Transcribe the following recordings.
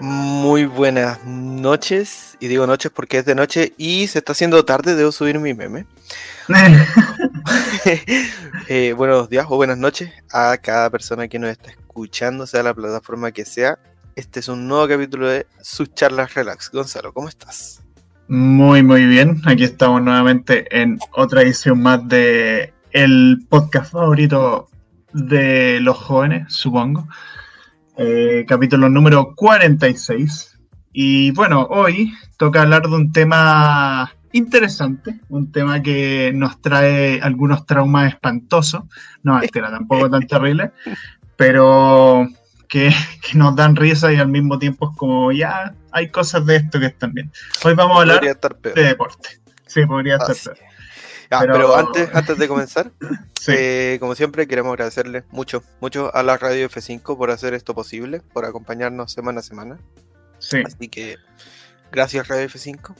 Muy buenas noches, y digo noches porque es de noche y se está haciendo tarde, debo subir mi meme. Eh, buenos días o buenas noches a cada persona que nos está escuchando, sea la plataforma que sea. Este es un nuevo capítulo de sus charlas relax. Gonzalo, ¿cómo estás? Muy, muy bien. Aquí estamos nuevamente en otra edición más de el podcast favorito de los jóvenes, supongo. Eh, capítulo número 46. Y bueno, hoy toca hablar de un tema interesante, un tema que nos trae algunos traumas espantosos, no, este era tampoco tan terrible, pero que, nos dan risa y al mismo tiempo es como, ya, hay cosas de esto que están bien. Hoy vamos a hablar de deporte. Sí, podría estar peor. Pero... antes, antes de comenzar, eh, como siempre, queremos agradecerle mucho, mucho a la Radio F5 por hacer esto posible, por acompañarnos semana a semana. Sí. Así que gracias Radio F5.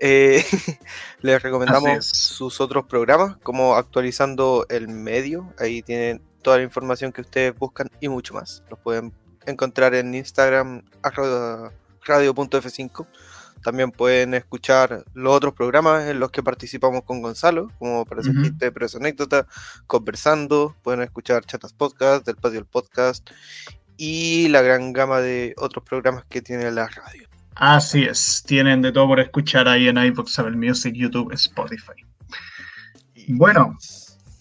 Eh, les recomendamos sus otros programas, como actualizando el medio. Ahí tienen toda la información que ustedes buscan y mucho más. Los pueden encontrar en Instagram radio.f5. También pueden escuchar los otros programas en los que participamos con Gonzalo, como para uh de Preso Anécdota, conversando. Pueden escuchar Chatas Podcast, del Patio del Podcast y la gran gama de otros programas que tiene la radio. Así es, tienen de todo por escuchar ahí en iVoox, Apple Music, YouTube, Spotify. Bueno,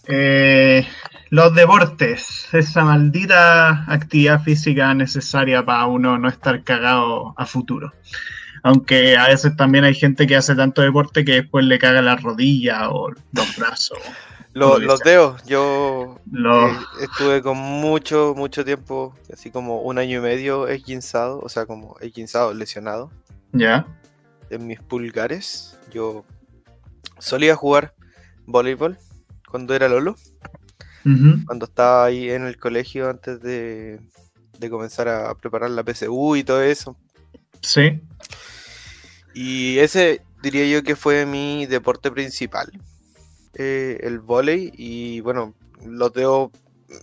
eh, los deportes, esa maldita actividad física necesaria para uno no estar cagado a futuro. Aunque a veces también hay gente que hace tanto deporte que después le caga la rodilla o los brazos. los dedos, yo eh, estuve con mucho, mucho tiempo, así como un año y medio esguinzado, o sea, como esguinzado, lesionado. Ya. En mis pulgares. Yo solía jugar voleibol cuando era Lolo. Cuando estaba ahí en el colegio antes de, de comenzar a preparar la PSU y todo eso. Sí. Y ese diría yo que fue mi deporte principal. Eh, el volei y bueno, los dedos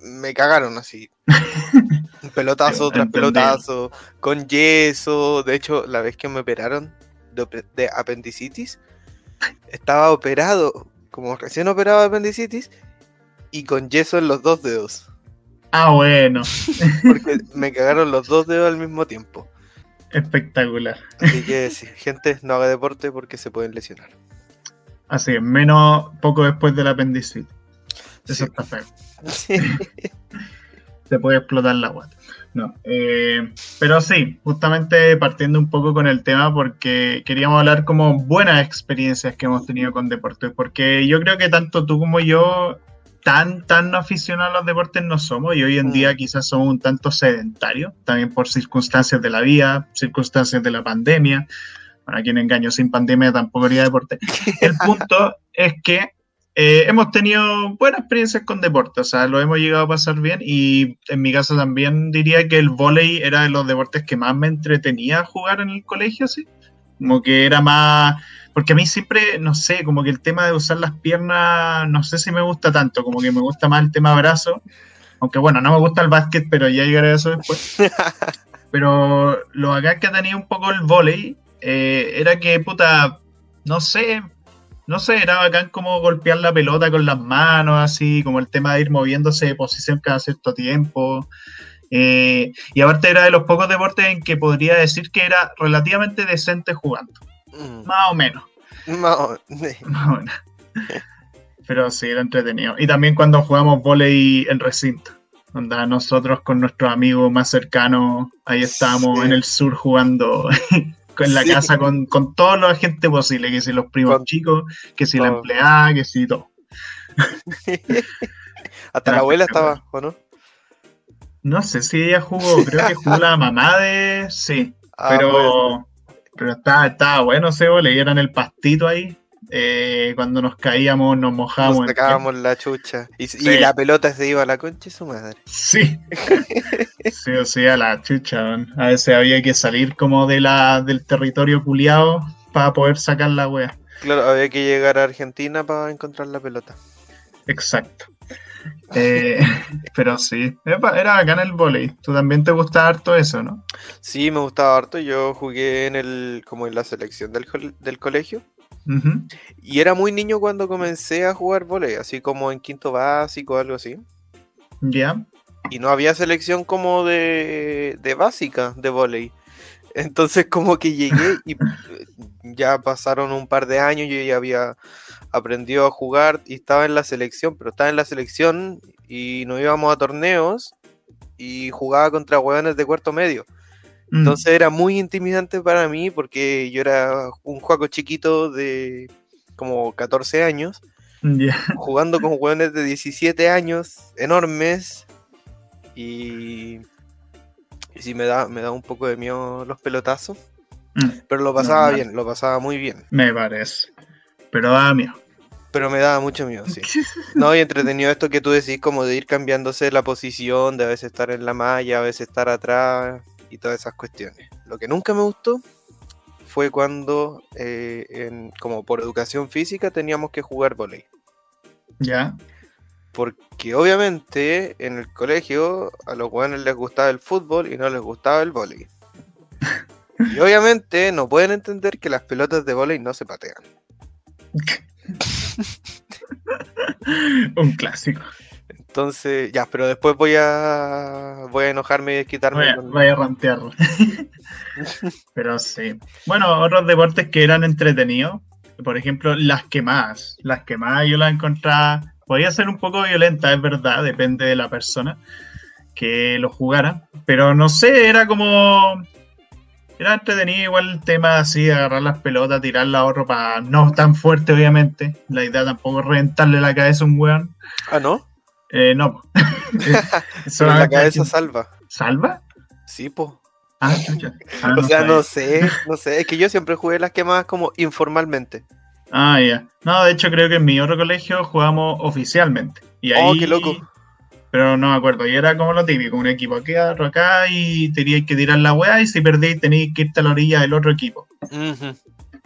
me cagaron así. Pelotazo tras pelotazo, con yeso. De hecho, la vez que me operaron de, apendicitis, estaba operado, como recién operado de apendicitis, y con yeso en los dos dedos. Ah, bueno. Porque me cagaron los dos dedos al mismo tiempo. Espectacular. Así que sí, gente, no haga deporte porque se pueden lesionar. Así es, menos poco después del apendicitis. Eso está feo. Se puede explotar la guata. No, eh, pero sí, justamente partiendo un poco con el tema porque queríamos hablar como buenas experiencias que hemos tenido con deportes, porque yo creo que tanto tú como yo tan, tan aficionados a los deportes no somos y hoy en día mm. quizás somos un tanto sedentarios, también por circunstancias de la vida, circunstancias de la pandemia. Para quien engaño, sin pandemia tampoco haría deporte. El punto es que eh, hemos tenido buenas experiencias con deporte, o sea, lo hemos llegado a pasar bien y en mi caso también diría que el vóley era de los deportes que más me entretenía jugar en el colegio, sí. Como que era más, porque a mí siempre, no sé, como que el tema de usar las piernas, no sé si me gusta tanto, como que me gusta más el tema brazo, aunque bueno, no me gusta el básquet, pero ya llegaré a eso después. pero lo acá que tenía un poco el vóley eh, era que, puta, no sé, no sé, era bacán como golpear la pelota con las manos, así, como el tema de ir moviéndose de posición cada cierto tiempo. Eh, y aparte era de los pocos deportes en que podría decir que era relativamente decente jugando. Mm. Más o menos. Más o menos. Pero sí, era entretenido. Y también cuando jugamos volei en recinto. Donde nosotros con nuestros amigos más cercanos, ahí estábamos en el sur jugando en la casa con, con toda la gente posible, que si los primos chicos, que si la empleada, que si todo. Hasta la abuela estaba, ¿o no? No sé si ella jugó, creo que jugó la mamá de. Sí, ah, pero, pero estaba, estaba bueno ese le dieron el pastito ahí. Eh, cuando nos caíamos, nos mojábamos. Nos sacábamos la chucha. Y, la pelota se iba a la concha y su madre. Sí. sí, o sea, la chucha. A veces había que salir como de la, del territorio culiado para poder sacar la wea. Claro, había que llegar a Argentina para encontrar la pelota. Exacto. Eh, pero sí, era bacán el volei. ¿Tú también te gustaba harto eso, no? Sí, me gustaba harto. Yo jugué en el, como en la selección del, del colegio. Y era muy niño cuando comencé a jugar volei, así como en quinto básico, algo así. Ya. Y no había selección como de, de básica de volei. Entonces como que llegué y ya pasaron un par de años, yo ya había aprendió a jugar y estaba en la selección, pero estaba en la selección y nos íbamos a torneos y jugaba contra hueones de cuarto medio. Mm. Entonces era muy intimidante para mí porque yo era un juego chiquito de como 14 años, jugando con hueones de 17 años, enormes, y, y sí me da, me da un poco de miedo los pelotazos. Mm. Pero lo pasaba bien, lo pasaba muy bien. Me parece. Pero daba miedo. Pero me daba mucho miedo, sí. No, y entretenido esto que tú decís, como de ir cambiándose la posición, de a veces estar en la malla, a veces estar atrás y todas esas cuestiones. Lo que nunca me gustó fue cuando, eh, como por educación física, teníamos que jugar volei. Ya. Porque obviamente en el colegio a los jóvenes les gustaba el fútbol y no les gustaba el volei. Y obviamente no pueden entender que las pelotas de volei no se patean. Un clásico. Entonces, ya, pero después voy a voy a enojarme y quitarme. Voy a, rantear. pero sí. Bueno, otros deportes que eran entretenidos, por ejemplo, las quemadas. Las quemadas yo las encontraba, podía ser un poco violenta, es verdad, depende de la persona que lo jugara, pero no sé, era como era entretenido igual el tema así, agarrar las pelotas, tirarla a otro para no tan fuerte, obviamente. La idea tampoco es reventarle la cabeza a un weón. Ah, ¿no? Eh, no. Solo la cabeza salva. ¿Salva? Sí, po. Ah, ah, o sea, no sé, no sé. Es que yo siempre jugué las quemadas como informalmente. Ah, ya. No, de hecho creo que en mi otro colegio jugamos oficialmente. Y ahí, oh, qué loco pero no me acuerdo. Y era como lo típico, un equipo aquí, otro acá, y teníais que tirar la weá, y si perdéis tenéis que irte a la orilla del otro equipo.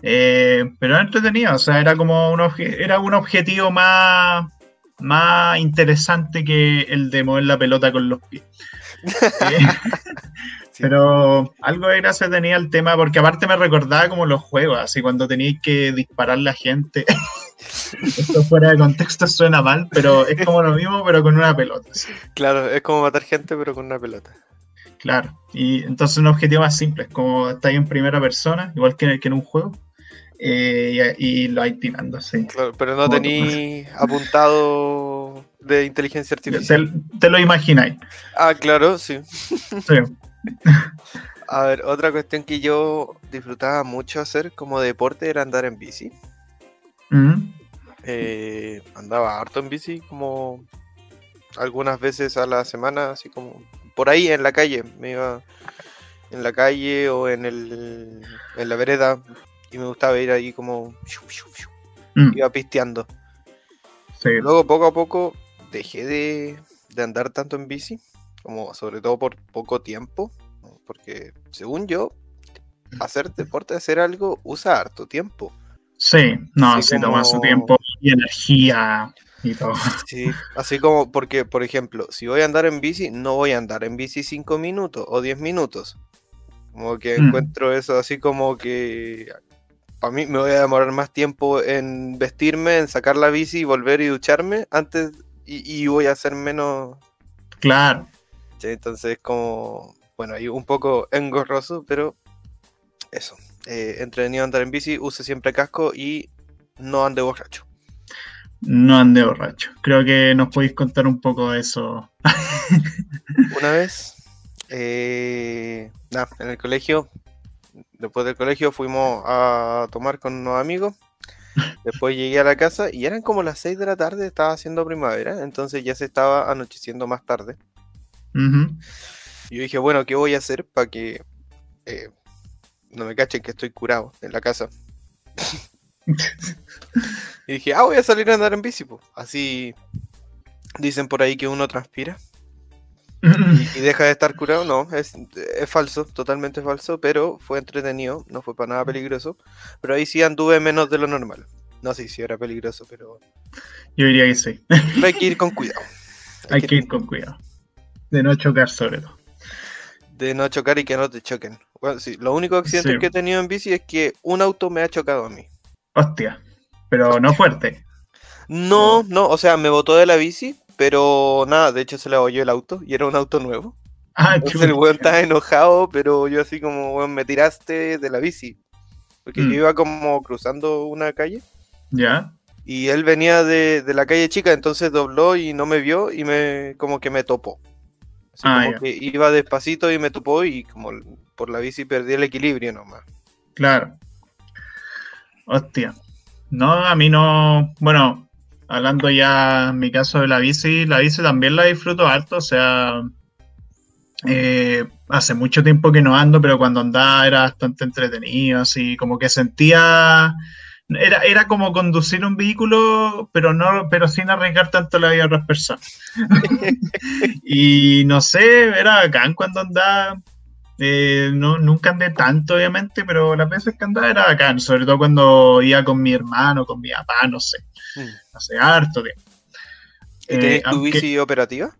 Eh, pero era entretenido, o sea, era como un, era un objetivo más, más interesante que el de mover la pelota con los pies. Eh, pero algo de gracia tenía el tema, porque aparte me recordaba como los juegos, así cuando teníais que disparar la gente. Esto fuera de contexto suena mal, pero es como lo mismo, pero con una pelota. Claro, es como matar gente, pero con una pelota. Claro, y entonces un objetivo más simple, es como estáis en primera persona, igual que, en un juego, eh, y, lo vais tirando, sí. Claro, pero no tenéis apuntado de inteligencia artificial. Te, lo imagináis. Ah, claro, sí. sí. A ver, otra cuestión que yo disfrutaba mucho hacer como deporte era andar en bici. Eh, andaba harto en bici, como algunas veces a la semana, así como por ahí en la calle. Me iba en la calle o en, el, en la vereda y me gustaba ir ahí como mm. iba pisteando. Luego poco a poco dejé de, de, andar tanto en bici, como sobre todo por poco tiempo, porque según yo, hacer deporte, hacer algo, usa harto tiempo. Sí, no, sí, toma su tiempo y energía y todo. Sí, así como porque, por ejemplo, si voy a andar en bici, no voy a andar en bici 5 minutos o 10 minutos. Como que mm. encuentro eso así como que para mí me voy a demorar más tiempo en vestirme, en sacar la bici y volver y ducharme antes y, voy a hacer menos. Claro. Entonces como, bueno, ahí un poco engorroso, pero eso eh, entretenido andar en bici, use siempre casco y no ande borracho. No ande borracho. Creo que nos podéis contar un poco de eso. Una vez, eh, en el colegio, después del colegio fuimos a tomar con unos amigos. Después llegué a la casa y eran como las 6 de la tarde, estaba haciendo primavera, entonces ya se estaba anocheciendo más tarde. Y yo dije, bueno, ¿qué voy a hacer para que eh, no me cachen que estoy curado en la casa. y dije, ah, voy a salir a andar en bici, Así dicen por ahí que uno transpira. y, deja de estar curado, no, es, falso, totalmente falso, pero fue entretenido, no fue para nada peligroso. Pero ahí sí anduve menos de lo normal. No sé si era peligroso, pero. Yo diría que sí. hay que ir con cuidado. Hay que ir con cuidado. De no chocar sobre todo. De no chocar y que no te choquen. Bueno, sí, lo único accidente que he tenido en bici es que un auto me ha chocado a mí. Hostia, pero no fuerte. No, no, o sea, me botó de la bici, pero nada, de hecho se le abolló el auto y era un auto nuevo. Ah, Entonces el weón estaba enojado, pero yo así como, weón, me tiraste de la bici. Porque yo mm. iba como cruzando una calle. Ya. Y él venía de, de, la calle chica, entonces dobló y no me vio y me como que me topó. Así ah, como que iba despacito y me topó y como por la bici perdí el equilibrio nomás. Claro. Hostia. No, a mí no. Bueno, hablando ya en mi caso de la bici, la bici también la disfruto harto, o sea, eh, hace mucho tiempo que no ando, pero cuando andaba era bastante entretenido, así como que sentía... Era, era como conducir un vehículo, pero no, pero sin arriesgar tanto la vida de otras personas. y no sé, era bacán cuando andaba. Eh, no, nunca andé tanto, obviamente, pero las veces que andaba era bacán, sobre todo cuando iba con mi hermano, con mi papá, no sé. Hace mm. harto tiempo. ¿Tienes tu bici operativa?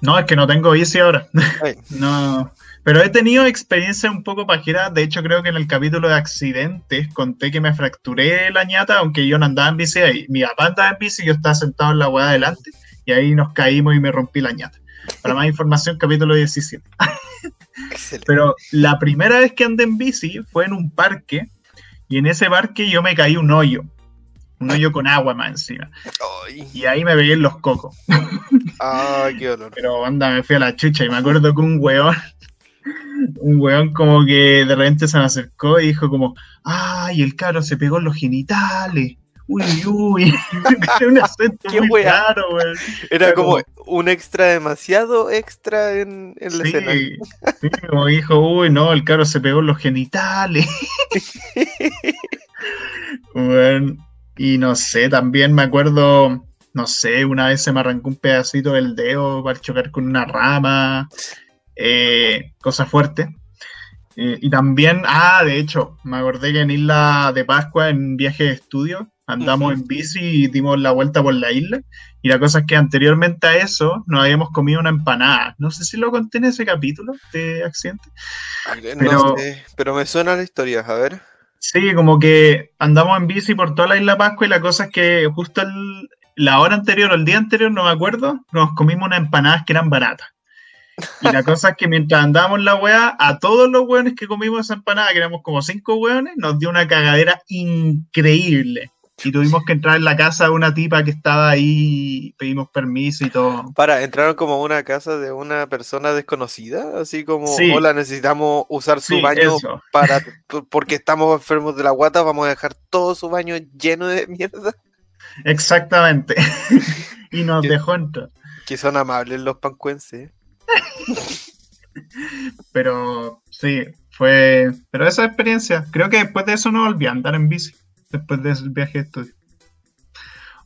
No, es que no tengo bici ahora. no. Pero he tenido experiencia un poco pajera. De hecho, creo que en el capítulo de accidentes conté que me fracturé la ñata, aunque yo no andaba en bici ahí. Mi papá andaba en bici y yo estaba sentado en la hueá adelante. Y ahí nos caímos y me rompí la ñata. Para más información, capítulo 17. Pero la primera vez que andé en bici fue en un parque. Y en ese parque yo me caí un hoyo un hoyo con agua más encima. Y ahí me veía en los cocos. Ay, qué dolor. Pero anda, me fui a la chucha y me acuerdo que un weón, un weón como que de repente se me acercó y dijo como, ay, el caro se pegó en los genitales. Uy, uy, un acento ¿Qué muy raro, weón. Era, como, un extra demasiado extra en, en la escena. Sí, como dijo, uy, no, el caro se pegó en los genitales. bueno, y no sé, también me acuerdo, no sé, una vez se me arrancó un pedacito del dedo para chocar con una rama, eh, cosa fuerte. Eh, y también, ah, de hecho, me acordé que en Isla de Pascua, en viaje de estudio, andamos en bici y dimos la vuelta por la isla. Y la cosa es que anteriormente a eso nos habíamos comido una empanada. No sé si lo conté en ese capítulo de accidente. Pero, pero me suena la historia, a ver. Sí, como que andamos en bici por toda la isla Pascua y la cosa es que justo la hora anterior o el día anterior, no me acuerdo, nos comimos unas empanadas que eran baratas. Y la cosa es que mientras andábamos la weá, a todos los weones que comimos esa empanada, que éramos como cinco weones, nos dio una cagadera increíble y tuvimos que entrar en la casa de una tipa que estaba ahí, pedimos permiso y todo. Para, entraron como a una casa de una persona desconocida, así como, hola, necesitamos usar su baño para, porque estamos enfermos de la guata, vamos a dejar todo su baño lleno de mierda. Exactamente. y nos dejó entrar. Que son amables los pancuenses. Pero sí, fue, pero esa experiencia, creo que después de eso no volví a andar en bici después del viaje de estudio.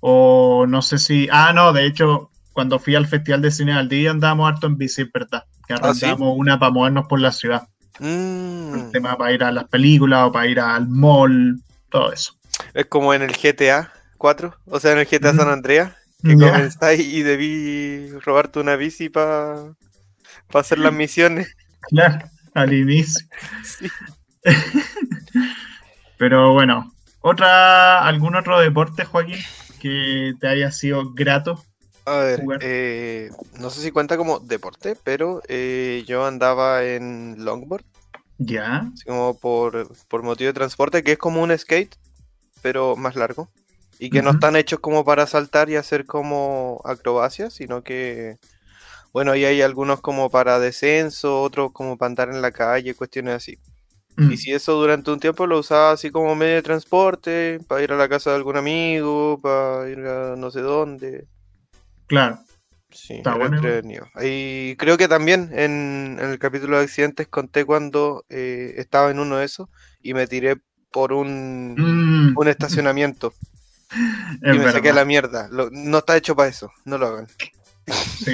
O no sé si. Ah, no, de hecho, cuando fui al Festival de Cine al día andábamos harto en bici, ¿verdad? Que ¿Ah, arrancamos una para movernos por la ciudad. Mm. El tema para ir a las películas o para ir al mall, todo eso. Es como en el GTA 4, o sea, en el GTA San Andreas, que yeah. y debí robarte una bici para hacer las misiones. Claro, al inicio. Pero bueno, otra, ¿Algún otro deporte, Joaquín, que te haya sido grato? A ver, eh, no sé si cuenta como deporte, pero eh, yo andaba en longboard. Ya. como por, motivo de transporte, que es como un skate, pero más largo. Y que no están hechos como para saltar y hacer como acrobacias, sino que, bueno, ahí hay algunos como para descenso, otros como para andar en la calle, cuestiones así. Y mm. si eso durante un tiempo lo usaba así como medio de transporte, para ir a la casa de algún amigo, para ir a no sé dónde. Claro. Sí, Está bueno. Y creo que también en, el capítulo de accidentes conté cuando eh, estaba en uno de esos y me tiré por un, mm. un estacionamiento. y me saqué la mierda. no está hecho para eso, no lo hagan.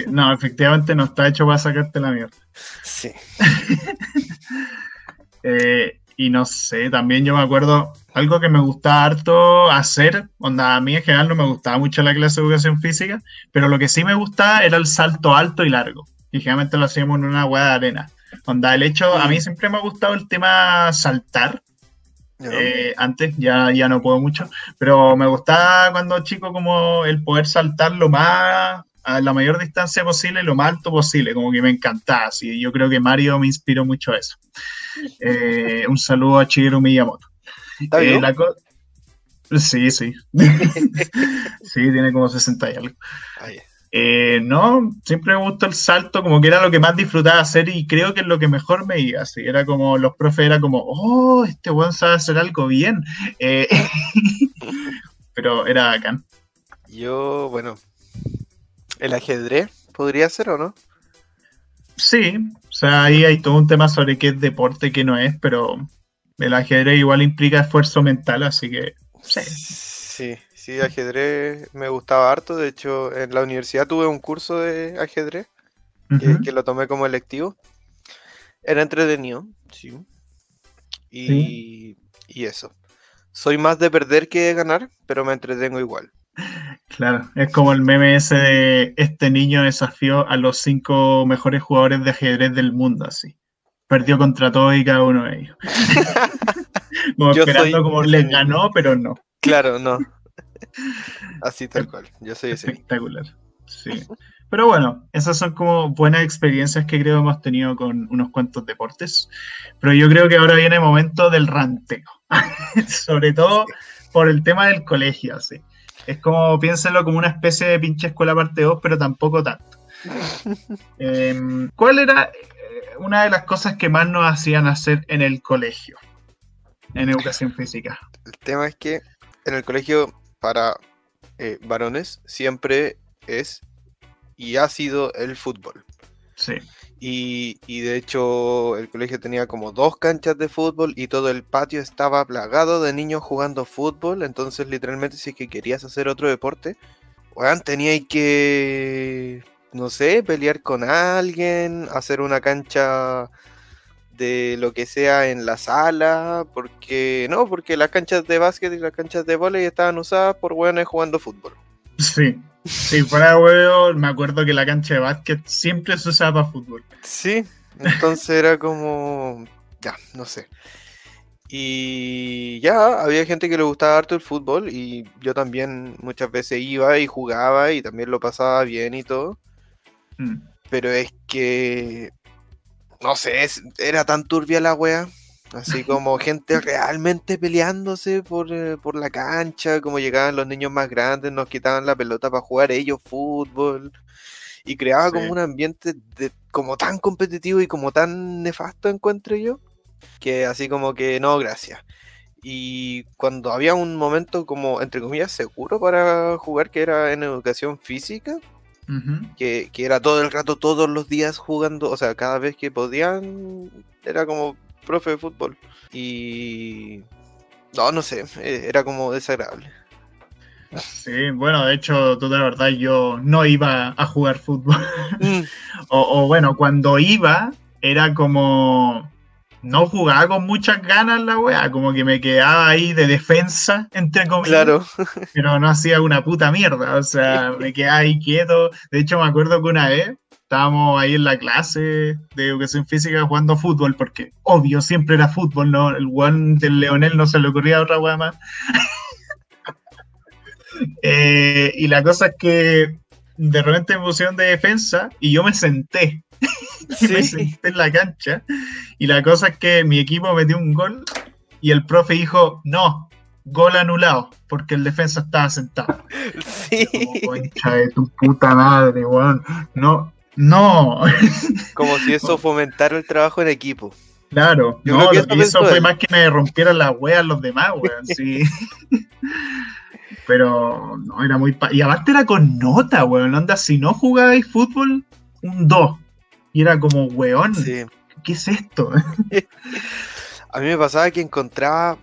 No, efectivamente no está hecho para sacarte la mierda. Sí. Eh, y no sé, también yo me acuerdo algo que me gustaba harto hacer, onda, a mí en general no me gustaba mucho la clase de educación física, pero lo que sí me gustaba era el salto alto y largo. Y generalmente lo hacíamos en una hueá de arena. Onda, el hecho, a mí siempre me ha gustado el tema saltar. Eh, antes, ya, ya no puedo mucho, pero me gustaba cuando chico como el poder saltar lo más a la mayor distancia posible, lo más alto posible, como que me encantaba. Así, yo creo que Mario me inspiró mucho a eso. Eh, un saludo a Shigeru Miyamoto. Eh, sí, sí. sí, tiene como 60 y algo. Eh, no, siempre me gustó el salto, como que era lo que más disfrutaba hacer y creo que es lo que mejor me iba. Así, era como, los profes era como, oh, este buen sabe hacer algo bien. pero era bacán. Yo, bueno, ¿El ajedrez podría ser o no? Sí, o sea, ahí hay todo un tema sobre qué es deporte, qué no es, pero el ajedrez igual implica esfuerzo mental, así que sí. Sí, sí, ajedrez me gustaba harto. De hecho, en la universidad tuve un curso de ajedrez que, lo tomé como electivo. Era entretenido, sí. Y, y eso. Soy más de perder que de ganar, pero me entretengo igual. Claro, es como el meme ese de este niño desafió a los cinco mejores jugadores de ajedrez del mundo, así. Perdió contra todos y cada uno de ellos. como esperando como les ganó, pero no. Claro, no. Así tal cual. Yo soy ese. Espectacular. Sí. Pero bueno, esas son como buenas experiencias que creo hemos tenido con unos cuantos deportes. Pero yo creo que ahora viene el momento del ranteo. Sobre todo por el tema del colegio, sí. Es como, piénselo como una especie de pinche escuela parte 2, pero tampoco tanto. Em, ¿Cuál era eh, una de las cosas que más nos hacían hacer en el colegio? En educación física. El tema es que en el colegio para eh, varones siempre es y ha sido el fútbol. Sí. Y, de hecho el colegio tenía como dos canchas de fútbol y todo el patio estaba plagado de niños jugando fútbol. Entonces literalmente si es que querías hacer otro deporte, bueno, tenías que, no sé, pelear con alguien, hacer una cancha de lo que sea en la sala, porque no, porque las canchas de básquet y las canchas de vóley estaban usadas por hueones jugando fútbol. Sí, si fuera huevo, me acuerdo que la cancha de básquet siempre se usaba para fútbol. Sí, entonces era como. Ya, no sé. Y ya, había gente que le gustaba harto el fútbol y yo también muchas veces iba y jugaba y también lo pasaba bien y todo. Mm. Pero es que. No sé, era tan turbia la wea Así como gente realmente peleándose por, eh, por, la cancha, como llegaban los niños más grandes, nos quitaban la pelota para jugar ellos fútbol. Y creaba como un ambiente de, como tan competitivo y como tan nefasto, encuentro yo, que así como que no, gracias. Y cuando había un momento como, entre comillas, seguro para jugar, que era en educación física, que, que era todo el rato, todos los días jugando, o sea, cada vez que podían, era como profe de fútbol. Y. No, no sé, eh, era como desagradable. Sí, bueno, de hecho, tú de verdad yo no iba a jugar fútbol. Mm. o, bueno, cuando iba, era como. No jugaba con muchas ganas la weá, como que me quedaba ahí de defensa, entre comillas. Claro. pero no hacía una puta mierda, o sea, me quedaba ahí quieto. De hecho, me acuerdo que una vez estábamos ahí en la clase de educación física jugando fútbol, porque obvio, siempre era fútbol, ¿no? El one del Leonel no se le ocurría otra weá más. Eh, y la cosa es que de repente me pusieron de defensa y yo me senté. me senté en la cancha. Y la cosa es que mi equipo metió un gol y el profe dijo, no, gol anulado, porque el defensa estaba sentado. Sí. concha de tu puta madre, weón. No, no. Como si eso fomentara el trabajo en equipo. Claro, no, eso, fue más que me rompieran las weas los demás, weón, sí. Pero no, era muy... y aparte era con nota, weón, onda, si no jugabais fútbol, un 2. Y era como, weón, ¿qué es esto? A mí me pasaba que encontraba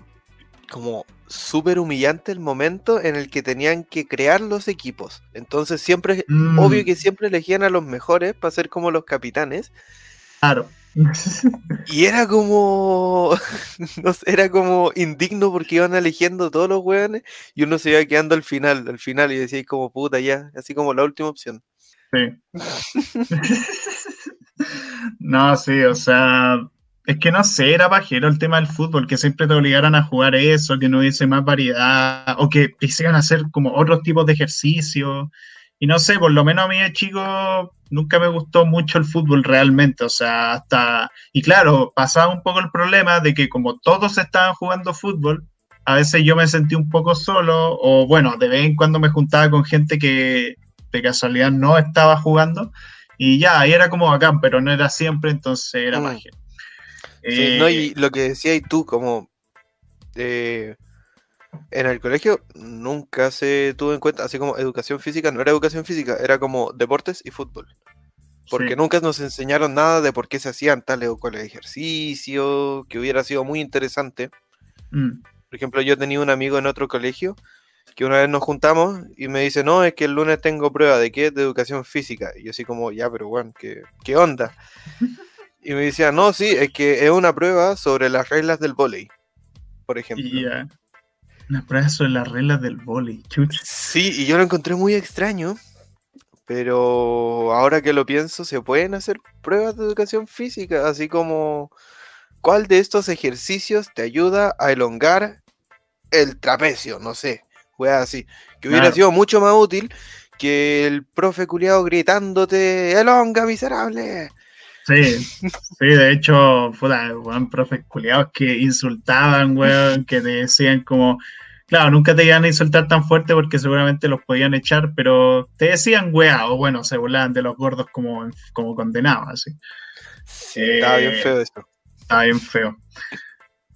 como súper humillante el momento en el que tenían que crear los equipos. Entonces siempre, mm. obvio que siempre elegían a los mejores para ser como los capitanes. Claro. y era como. no sé, era como indigno porque iban eligiendo todos los weones y uno se iba quedando al final, al final, y decía como puta ya, así como la última opción. Sí. no, sí, o sea, es que no sé, era pajero el tema del fútbol, que siempre te obligaran a jugar eso, que no hubiese más variedad, o que quisieran hacer como otros tipos de ejercicio. Y no sé, por lo menos a mí de chico nunca me gustó mucho el fútbol realmente, o sea, hasta... Y claro, pasaba un poco el problema de que como todos estaban jugando fútbol, a veces yo me sentí un poco solo, o bueno, de vez en cuando me juntaba con gente que de casualidad no estaba jugando, y ya, ahí era como bacán, pero no era siempre, entonces era mm. Sí, no, y eh, lo que decías tú, como eh, en el colegio nunca se tuvo en cuenta, así como educación física, no era educación física, era como deportes y fútbol. Porque nunca nos enseñaron nada de por qué se hacían tales o cuáles ejercicios, que hubiera sido muy interesante. Mm. Por ejemplo, yo tenía un amigo en otro colegio que una vez nos juntamos y me dice, no, es que el lunes tengo prueba de qué, de educación física. Y yo así como, ya, pero bueno, ¿qué, qué onda? Y me decía, no, sí, es que es una prueba sobre las reglas del volei, por ejemplo. Yeah. Una prueba sobre las reglas del volei, chucha. Sí, y yo lo encontré muy extraño, pero ahora que lo pienso, se pueden hacer pruebas de educación física, así como cuál de estos ejercicios te ayuda a elongar el trapecio, no sé, fue así, que hubiera sido mucho más útil que el profe culiado gritándote, elonga miserable. Sí, sí, de hecho, fuera, weón, profes culiados que insultaban, weón, que te decían como, claro, nunca te iban a insultar tan fuerte porque seguramente los podían echar, pero te decían weá, o bueno, se burlaban de los gordos como, como condenados, así. Sí, estaba bien feo eso. Estaba bien feo.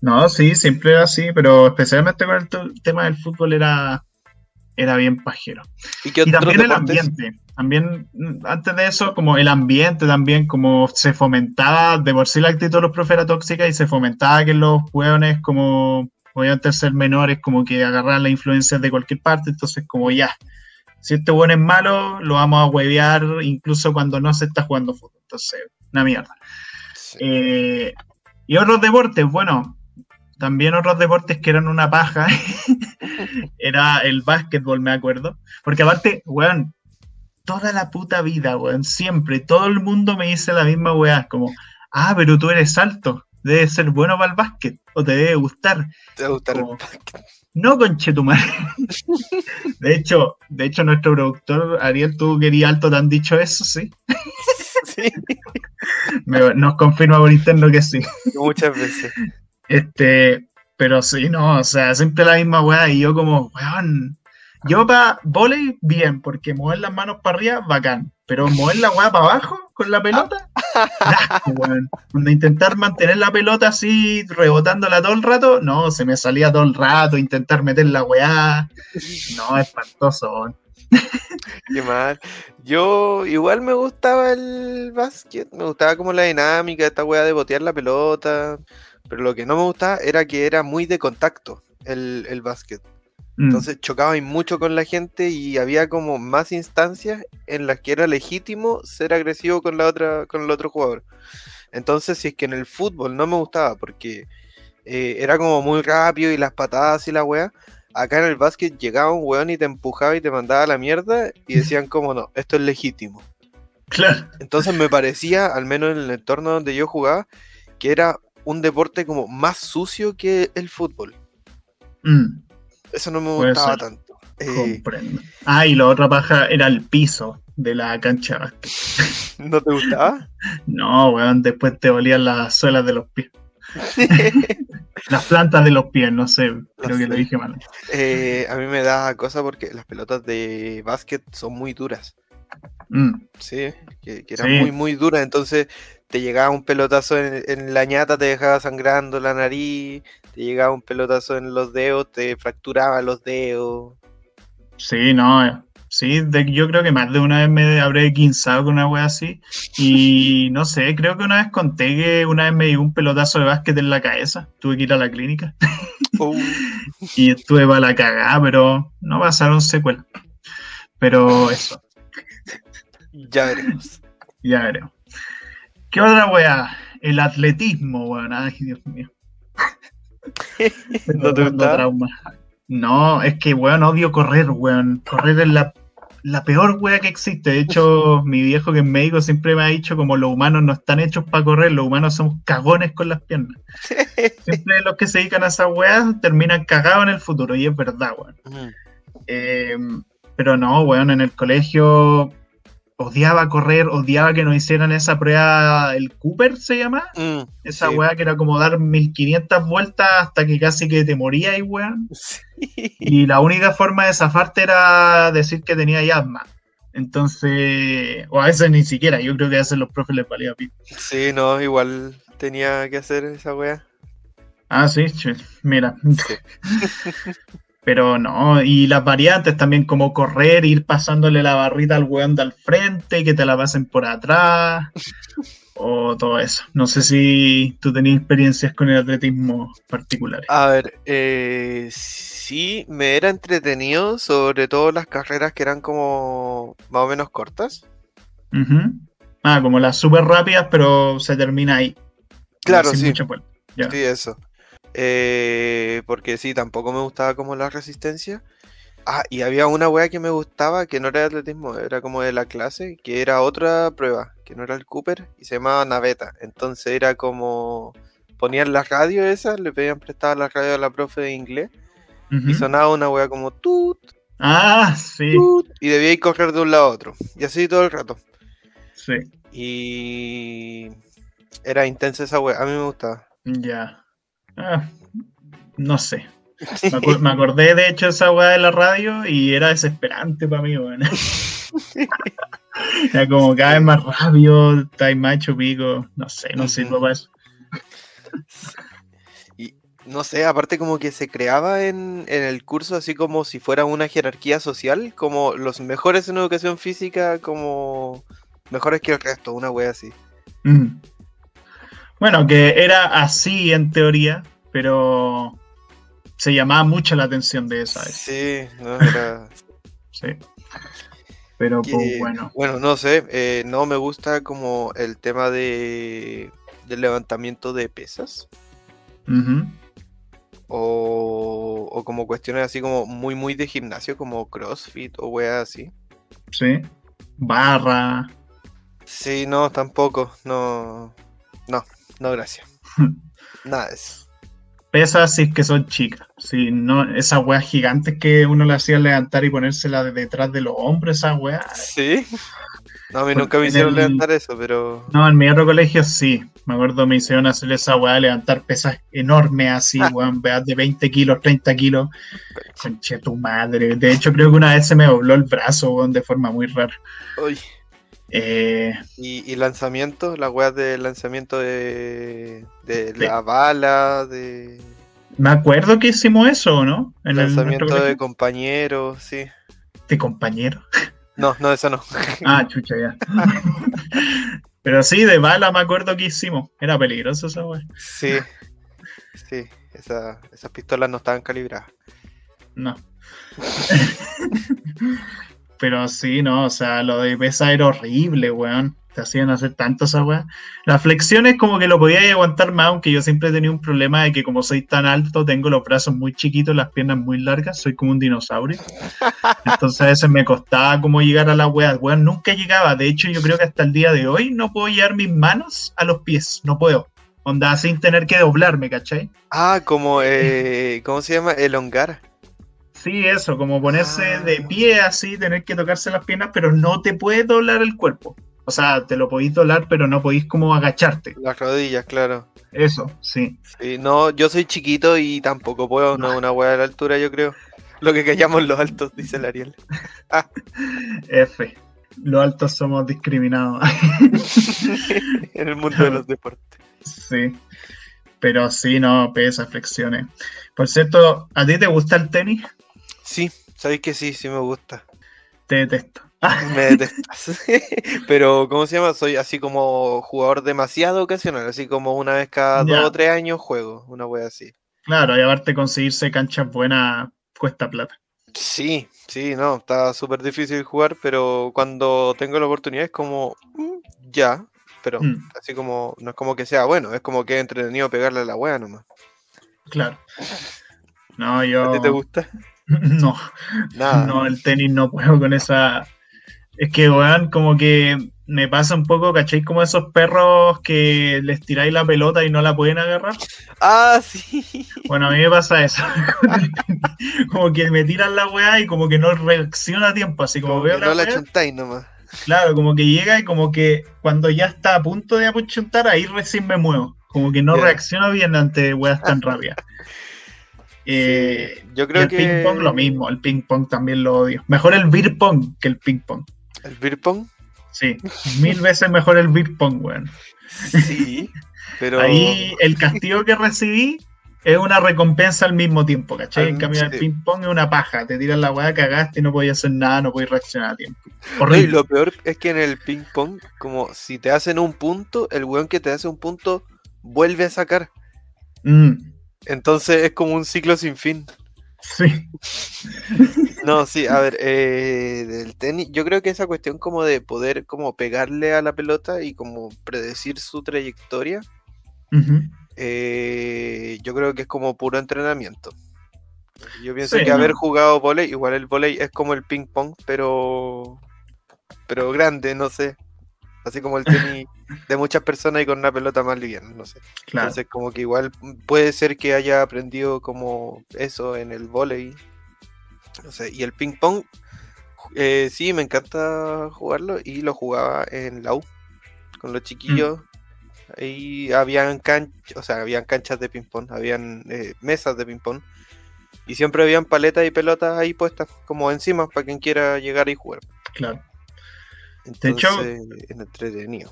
No, sí, siempre era así, pero especialmente con el tema del fútbol era, era bien pajero. Y, también el ambiente. También, mm, antes de eso, como el ambiente también, como se fomentaba, de por sí la actitud de los profes era tóxica y se fomentaba que los hueones, como podían ser menores, como que agarraran la influencia de cualquier parte, entonces como ya, si este hueón es malo, lo vamos a huevear incluso cuando no se está jugando fútbol. Entonces, una mierda. Eh, y otros deportes, bueno, también otros deportes que eran una paja era el básquetbol, me acuerdo. Porque aparte, weón, toda la puta vida, weón, siempre, todo el mundo me dice la misma weá, como, ah, pero tú eres alto, debe ser bueno para el básquet, o te debe gustar. Te debe gustar el básquet. No, conchetumar. de hecho, de hecho, nuestro productor Ariel, tú querías alto, ¿te han dicho eso? Sí. sí. nos confirma por interno que sí. Muchas veces. Este, pero sí, no, o sea, siempre la misma weá, y yo como, weón, yo para volei, bien, porque mover las manos para arriba, bacán. Pero mover la weá para abajo con la pelota, Cuando intentar mantener la pelota así, rebotándola todo el rato, no, se me salía todo el rato, intentar meter la weá. No, espantoso, Qué mal. Yo igual me gustaba el básquet, me gustaba como la dinámica, esta weá de botear la pelota. Pero lo que no me gustaba era que era muy de contacto el, el básquet. Mm. Entonces chocaba mucho con la gente y había como más instancias en las que era legítimo ser agresivo con la otra, con el otro jugador. Entonces, si es que en el fútbol no me gustaba porque eh, era como muy rápido y las patadas y la weá, acá en el básquet llegaba un weón y te empujaba y te mandaba a la mierda y decían como no, esto es legítimo. Claro. Entonces me parecía, al menos en el entorno donde yo jugaba, que era un deporte como más sucio que el fútbol. Mm. Eso no me gustaba tanto. Eh, Comprendo. Ah, y la otra paja era el piso de la cancha ¿No te gustaba? no, weón, después te olían las suelas de los pies. las plantas de los pies, no sé, creo que lo dije mal. Eh, a mí me da cosa porque las pelotas de básquet son muy duras. Mm. Sí, que, eran muy, muy duras, entonces te llegaba un pelotazo en, la ñata, te dejaba sangrando la nariz, te llegaba un pelotazo en los dedos, te fracturaba los dedos. Sí, no, sí, yo creo que más de una vez me habré quinzado con una wea así. Y no sé, creo que una vez conté que una vez me dio un pelotazo de básquet en la cabeza. Tuve que ir a la clínica. Oh. y estuve para la cagada, pero no pasaron secuelas. Pero eso. Ya veremos. Ya veremos. ¿Qué otra weá? el atletismo, weón. Ay, Dios mío. ¿No te gusta? No, es que, weón, odio correr, weón. Correr es la, la peor wea que existe. De hecho, mi viejo que es médico siempre me ha dicho como los humanos no están hechos para correr, los humanos somos cagones con las piernas. Siempre los que se dedican a esa wea terminan cagados en el futuro, y es verdad, weón. Eh, pero no, weón, en el colegio odiaba correr, odiaba que nos hicieran esa prueba, el Cooper se llama, mm, esa weá que era como dar 1500 vueltas hasta que casi que te morías, weón. Y la única forma de zafarte era decir que tenía asma. Entonces, o a veces ni siquiera, yo creo que a veces los profes les valía pico. Sí, no, igual tenía que hacer esa weá. Ah, sí, mira. Pero no, y las variantes también como correr, ir pasándole la barrita al weón de al frente, que te la pasen por atrás, o todo eso. No sé si tú tenías experiencias con el atletismo particulares. A ver, eh, sí, me era entretenido, sobre todo las carreras que eran como más o menos cortas. Ah, como las súper rápidas, pero se termina ahí. Claro, sí. Sí, eso. Eh, porque sí, tampoco me gustaba como la resistencia. Ah, y había una wea que me gustaba que no era de atletismo, era como de la clase, que era otra prueba, que no era el Cooper, y se llamaba Naveta. Entonces era como ponían la radio esa, le pedían prestar la radio a la profe de inglés, y sonaba una wea como tut. Ah, sí. y debía ir correr de un lado a otro. Y así todo el rato. Sí. Y era intensa esa wea, a mí me gustaba. Ya. Ah, no sé. Me, acordé de hecho esa weá de la radio y era desesperante para mí, weón. era como cada vez más rápido, está macho pico, no sé, no sé para eso. Y no sé, aparte como que se creaba en, el curso así como si fuera una jerarquía social, como los mejores en educación física, como mejores que el resto, una wea así. Bueno, que era así en teoría, pero se llamaba mucho la atención de esa. Sí, no era. sí. Pero pues, bueno. Bueno, no sé, eh, no me gusta como el tema de del levantamiento de pesas. o, o, como cuestiones así como muy, muy de gimnasio, como CrossFit o weas así. Sí. Barra. Sí, no, tampoco. No. No. No, gracias. Nada de eso. Pesas si es que son chicas. Si no, esas weas gigantes que uno le hacía levantar y ponérsela detrás de los hombros, esas weas. Sí. No, a mí nunca me hicieron levantar eso, pero. No, en mi otro colegio sí. Me acuerdo me hicieron hacer esa weá, levantar pesas enormes así, ah. weón, weas de 20 kilos, 30 kilos. Conche tu madre. De hecho, creo que una vez se me dobló el brazo, weón, de forma muy rara. Uy. Eh, ¿Y, lanzamiento? ¿Las weas de lanzamiento de, de, la bala? de Me acuerdo que hicimos eso, ¿no? En lanzamiento de compañeros, sí. ¿De compañero? No, no, eso no. ah, chucha, ya. Pero sí, de bala me acuerdo que hicimos. Era peligroso esa wea. Sí, sí, esas pistolas no estaban calibradas. No. Pero sí, no, o sea, lo de pesa era horrible, weón. Te hacían hacer tanto esa. Las flexiones como que lo podía aguantar más, aunque yo siempre he tenido un problema de que como soy tan alto, tengo los brazos muy chiquitos, las piernas muy largas, soy como un dinosaurio. Entonces a veces me costaba como llegar a la weá. Weón, nunca llegaba. De hecho, yo creo que hasta el día de hoy no puedo llevar mis manos a los pies. No puedo. Onda, sin tener que doblarme, ¿cachai? Ah, como, eh, ¿cómo se llama? Elongar. Sí, eso, como ponerse de ah. pie así, tener que tocarse las piernas, pero no te puedes doblar el cuerpo. O sea, te lo podéis doblar, pero no podéis como agacharte. Las rodillas, claro. Eso, sí. Sí, no, yo soy chiquito y tampoco puedo, no, una hueá de la altura, yo creo. Lo que callamos los altos, dice el Ariel. F. Los altos somos discriminados. en el mundo de los deportes. Sí. Pero sí, no, pesa, flexiones. Por cierto, ¿a ti te gusta el tenis? Sí, sabéis que sí, sí me gusta. Te detesto. Me detestas. Pero, ¿cómo se llama? Soy así como jugador demasiado ocasional, así como una vez cada dos o tres años juego, una wea así. Claro, y aparte conseguirse canchas buenas cuesta plata. Sí, sí, no, está súper difícil jugar, pero cuando tengo la oportunidad es como, mm, ya, pero mm. así como, no es como que sea bueno, es como que es entretenido pegarle a la wea nomás. Claro. No, yo. ¿A ti te gusta? no. Nada. No, el tenis no puedo con esa. Es que, weón, como que me pasa un poco, ¿cacháis? Como esos perros que les tiráis la pelota y no la pueden agarrar. Ah, sí. Bueno, a mí me pasa eso. como que me tiran la weá y como que no reacciona a tiempo, así como, veo la No la chuntáis nomás. Claro, como que llega y como que cuando ya está a punto de apunchuntar, ahí recién me muevo. Como que no reacciona bien ante weas tan rápidas. Eh, yo creo el que. El ping pong lo mismo, el ping pong también lo odio. Mejor el beer pong que el ping pong. ¿El beer pong? Sí, mil veces mejor el beer pong, weón. Sí, pero. Ahí el castigo que recibí es una recompensa al mismo tiempo, ¿cachai? en cambio, el ping pong es una paja. Te tiras la weá, cagaste y no podías hacer nada, no podías reaccionar a tiempo. y lo peor es que en el ping pong, como si te hacen un punto, el weón que te hace un punto vuelve a sacar. Mm. Entonces es como un ciclo sin fin. Sí. No, sí, a ver, eh, del tenis, yo creo que esa cuestión como de poder como pegarle a la pelota y como predecir su trayectoria, eh, yo creo que es como puro entrenamiento. Yo pienso que haber jugado volei, igual el volei es como el ping pong, pero pero grande, no sé. Así como el tenis de muchas personas y con una pelota más liviana, no sé. Entonces como que igual puede ser que haya aprendido como eso en el volei. No sé, y el ping pong, eh, sí, me encanta jugarlo y lo jugaba en la U con los chiquillos. Mm. Ahí habían canchas, o sea, habían canchas de ping pong, habían eh, mesas de ping pong. Y siempre habían paletas y pelotas ahí puestas, como encima, para quien quiera llegar y jugar. Claro. Entonces, de hecho, en entretenido.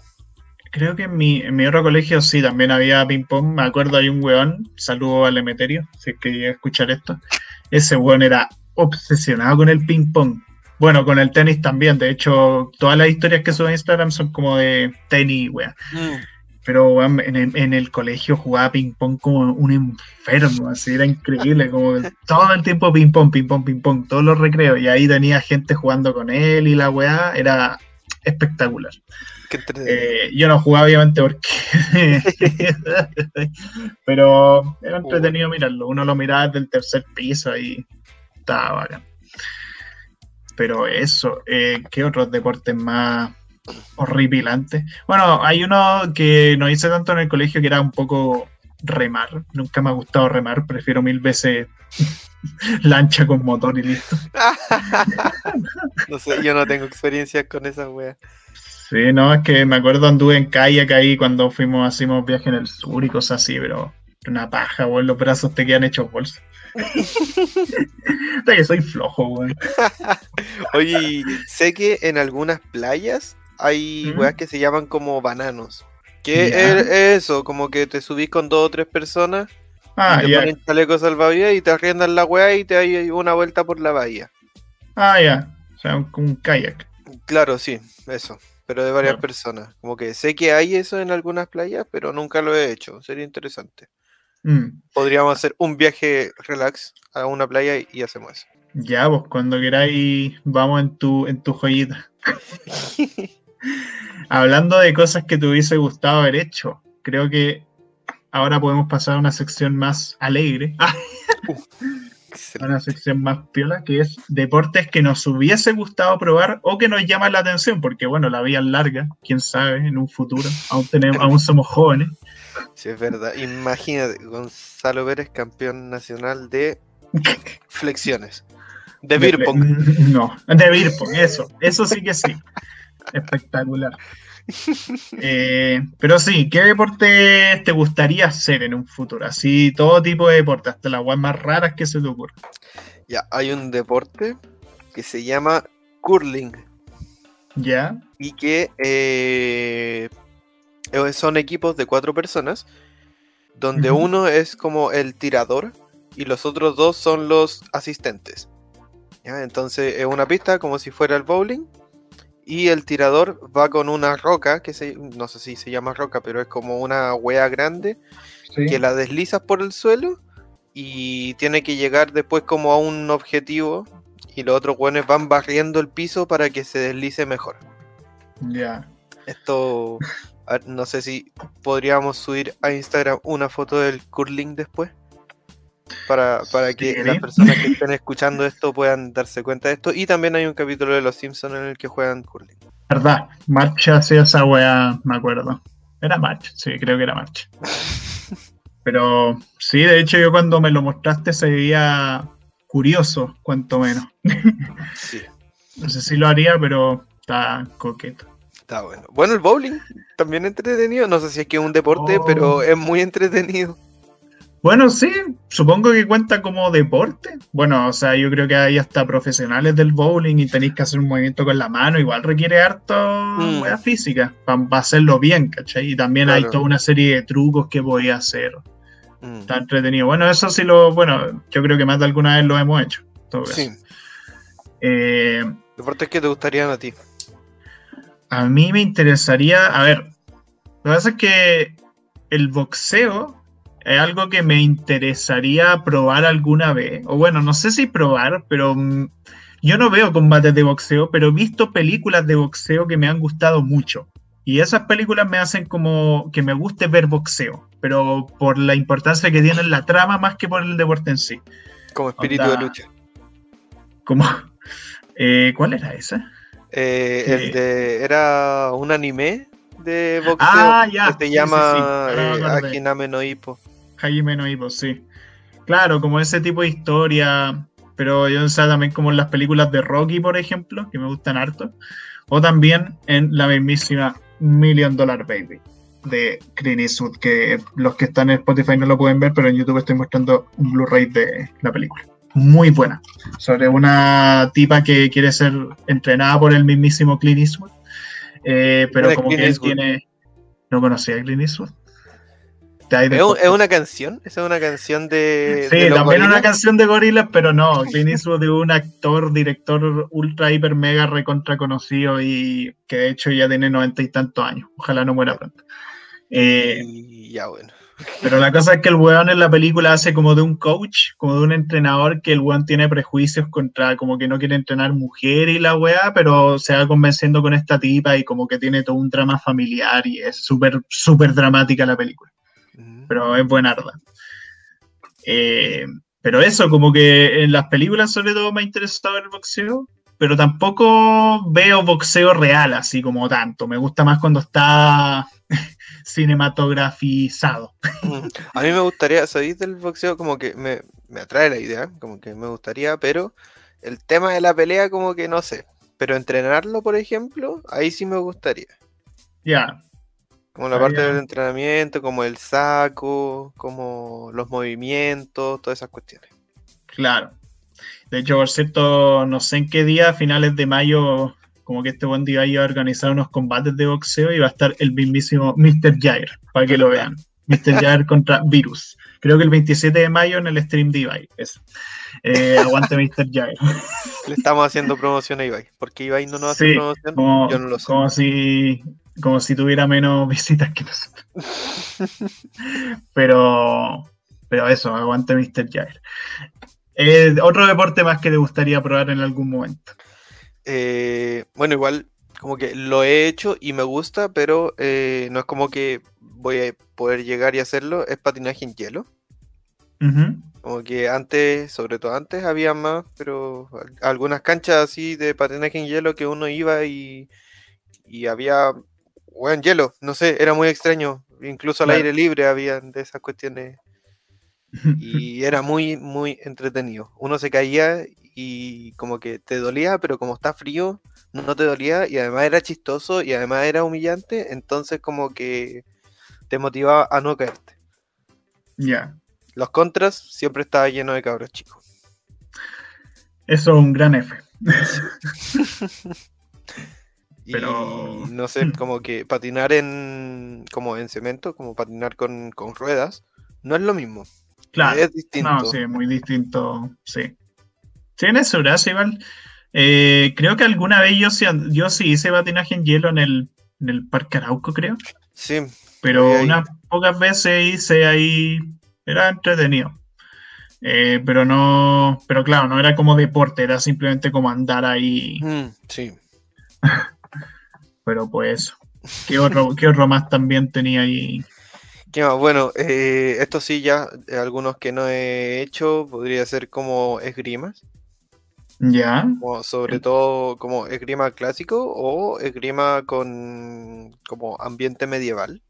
Creo que en mi, en mi otro colegio sí, también había ping pong. Me acuerdo, hay un weón, saludo al Emeterio, si es que llega a escuchar esto. Ese weón era obsesionado con el ping pong. Bueno, con el tenis también. De hecho, todas las historias que subo en Instagram son como de tenis, weón. Mm. Pero en, el, colegio jugaba ping pong como un enfermo, así era increíble, como todo el tiempo ping pong, ping pong, ping pong, todos los recreos. Y ahí tenía gente jugando con él y la weá era espectacular. Eh, yo no jugaba obviamente porque... Pero era entretenido mirarlo. Uno lo miraba desde el tercer piso y estaba bacán. Pero eso, eh, ¿qué otros deportes más horripilantes? Bueno, hay uno que no hice tanto en el colegio que era un poco remar. Nunca me ha gustado remar, prefiero mil veces lancha con motor y listo. no sé, yo no tengo experiencia con esa wea. Sí, no, es que me acuerdo anduve en kayak ahí cuando fuimos, hacimos viaje en el sur y cosas así, pero una paja, weón, los brazos te quedan hechos bolsa. que soy flojo, weón. Oye, sé que en algunas playas hay weas que se llaman como bananos. ¿Qué es eso? Como que te subís con dos o tres personas ah, y te ponen chalecos salvavidas y te arriendan la wea y te hay una vuelta por la bahía. Ah, ya. O sea, un, un kayak. Claro, sí, eso pero de varias personas. Como que sé que hay eso en algunas playas, pero nunca lo he hecho. Sería interesante. Mm. Podríamos hacer un viaje relax a una playa y, hacemos eso. Ya, vos cuando queráis vamos en tu, en tu joyita. Hablando de cosas que te hubiese gustado haber hecho, creo que ahora podemos pasar a una sección más alegre. una sección más piola, que es deportes que nos hubiese gustado probar o que nos llaman la atención, porque bueno, la vida es larga, quién sabe, en un futuro, aún, tenemos, aún somos jóvenes. Sí, es verdad. Imagínate, Gonzalo Pérez, campeón nacional de flexiones. De beer No, de beer eso, eso sí que sí. Espectacular. Eh, pero sí, ¿qué deporte te gustaría hacer en un futuro? Así, todo tipo de deporte, hasta las guas más raras que se te ocurra. Ya, hay un deporte que se llama curling. Ya. Y que eh, son equipos de cuatro personas, donde uno es como el tirador y los otros dos son los asistentes. ¿Ya? Entonces es una pista como si fuera el bowling y el tirador va con una roca, que se, no sé si se llama roca, pero es como una wea grande, que la deslizas por el suelo y tiene que llegar después como a un objetivo y los otros weones van barriendo el piso para que se deslice mejor. Ya. Esto no sé si podríamos subir a Instagram una foto del curling después. Para, para que las personas que estén escuchando esto puedan darse cuenta de esto. Y también hay un capítulo de Los Simpsons en el que juegan curling. ¿Verdad? Marcha hacía esa weá, me acuerdo. Era March, sí, creo que era March. Pero sí, de hecho yo cuando me lo mostraste se veía curioso, cuanto menos. Sí. no sé si lo haría, pero está coqueto. Está bueno. Bueno, el bowling también entretenido. No sé si es que es un deporte, oh. pero es muy entretenido. Bueno, sí, supongo que cuenta como deporte. Bueno, o sea, yo creo que hay hasta profesionales del bowling y tenéis que hacer un movimiento con la mano. Igual requiere harto mm. física para hacerlo bien, ¿cachai? Y también hay toda una serie de trucos que voy a hacer. Mm. Está entretenido. Bueno, eso sí lo. Bueno, yo creo que más de alguna vez lo hemos hecho. sí. Eh, ¿Deportes que te gustarían a ti? A mí me interesaría. A ver, lo que pasa es que el boxeo es algo que me interesaría probar alguna vez. O bueno, no sé si probar, pero mm, yo no veo combates de boxeo, pero he visto películas de boxeo que me han gustado mucho. Y esas películas me hacen como que me guste ver boxeo, pero por la importancia que tiene la trama más que por el deporte en sí. Como espíritu de lucha. Como, eh, ¿Cuál era esa? Eh, el de, era un anime de boxeo ah, ya, que se llama sí, no Hippo. Hajime no sí. Claro, como ese tipo de historia, pero yo sé también como en las películas de Rocky, por ejemplo, que me gustan harto, o también en la mismísima Million Dollar Baby de Clint Eastwood, que los que están en Spotify no lo pueden ver, pero en YouTube estoy mostrando un Blu-ray de la película. Muy buena, sobre una tipa que quiere ser entrenada por el mismísimo Clint Eastwood, eh, pero como que él tiene... ¿No conocía a Clint Eastwood? ¿Es, una canción? ¿Es una canción de.? Sí, también una canción de gorilas, pero no. Clint Eastwood de un actor, director ultra, hiper, mega recontra conocido y que de hecho ya tiene noventa y tantos años. Ojalá no muera pronto. Eh, ya bueno. Pero la cosa es que el weón en la película hace como de un coach, como de un entrenador que el weón tiene prejuicios contra, como que no quiere entrenar mujer y la weá, pero se va convenciendo con esta tipa y como que tiene todo un drama familiar y es súper, súper dramática la película pero es buenarda. Eh, pero eso, como que en las películas sobre todo me ha interesado el boxeo, pero tampoco veo boxeo real así como tanto. Me gusta más cuando está cinematografizado. A mí me gustaría, ¿sabéis del boxeo? Como que me, me, atrae la idea, como que me gustaría, pero el tema de la pelea como que no sé. Pero entrenarlo, por ejemplo, ahí sí me gustaría. Ya, como la parte del entrenamiento, como el saco, como los movimientos, todas esas cuestiones. Claro. De hecho, por cierto, no sé en qué día, a finales de mayo, como que este buen día iba a organizar unos combates de boxeo y va a estar el mismísimo Mr. Jair, para que lo vean. Mr. Jair contra Virus. Creo que el 27 de mayo en el stream de Ibai. Eso. Eh, aguante Mr. Jair. Le estamos haciendo promoción a Ibai. porque Ibai no nos hace promoción? Yo no lo sé. Como si como si tuviera menos visitas que nosotros. pero, pero eso, aguante Mr. Jair. Eh, otro deporte más que te gustaría probar en algún momento. Eh, bueno, igual como que lo he hecho y me gusta, pero eh, no es como que voy a poder llegar y hacerlo, es patinaje en hielo. Como que antes, sobre todo antes, había más, pero algunas canchas así de patinaje en hielo que uno iba y, y había en hielo, no sé, era muy extraño. Incluso al aire libre había de esas cuestiones. Y era muy, muy entretenido. Uno se caía y como que te dolía, pero como está frío, no te dolía y además era chistoso y además era humillante, entonces como que te motivaba a no caerte. Ya. Los contras siempre estaba lleno de cabros chicos. Eso es un gran F. Pero... no sé, como que patinar en como en cemento, como patinar con, ruedas, no es lo mismo. Claro. Es distinto. No, sí, muy distinto, sí. Sí, en eso, gracias, igual. Eh, creo que alguna vez yo, yo sí hice patinaje en hielo en el, en el Parque Arauco, creo. Sí. Pero unas pocas veces hice ahí, era entretenido. Eh, pero no, pero claro, no era como deporte, era simplemente como andar ahí. Mm, sí. pero pues ¿Qué otro, qué otro más también tenía ahí? ¿Qué más? Bueno, eh, esto sí ya, eh, algunos que no he hecho, podría ser como esgrimas. Ya. sobre todo como esgrima clásico o esgrima con como ambiente medieval.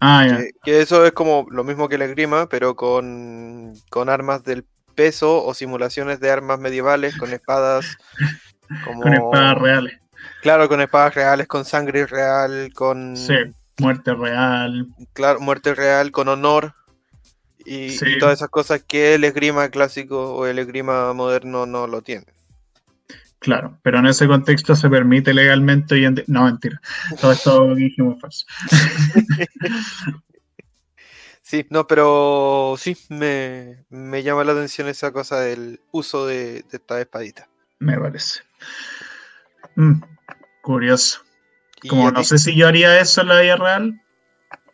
Ah, ya. Que, eso es como lo mismo que la esgrima, pero con, con armas del peso o simulaciones de armas medievales, con espadas. Con espadas reales. Claro, con espadas reales, con sangre real, con. Sí, muerte real. Claro, muerte real, con honor. Y, todas esas cosas que el esgrima clásico o el esgrima moderno no lo tiene. Claro, pero en ese contexto se permite legalmente y en... No, mentira. Todo esto dijimos falso. sí, no, pero sí, me, llama la atención esa cosa del uso de, esta espadita. Me parece. Mm, curioso. Como no sé si yo haría eso en la vida real,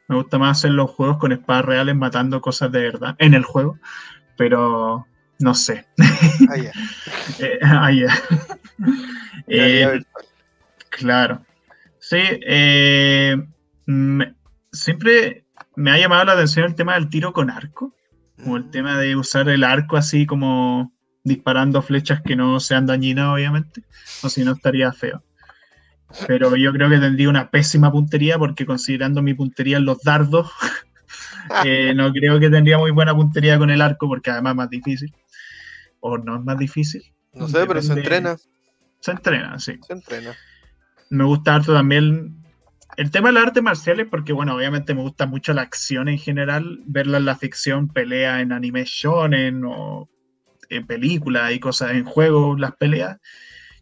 me gusta más hacer los juegos con espadas reales matando cosas de verdad en el juego, pero no sé. Ah, ya. Eh, ah, eh, claro. Sí, eh, siempre me ha llamado la atención el tema del tiro con arco, o el tema de usar el arco así como disparando flechas que no sean dañinas, obviamente, o si no estaría feo. Pero yo creo que tendría una pésima puntería porque considerando mi puntería en los dardos, eh, no creo que tendría muy buena puntería con el arco porque además es más difícil. ¿O no es más difícil? No sé, pero se entrena. Se entrena, sí. Se entrena. Me gusta harto también el tema de las artes marciales, porque bueno, obviamente me gusta mucho la acción en general, verla en la ficción, pelea en anime shonen o en películas y cosas en juego, las peleas.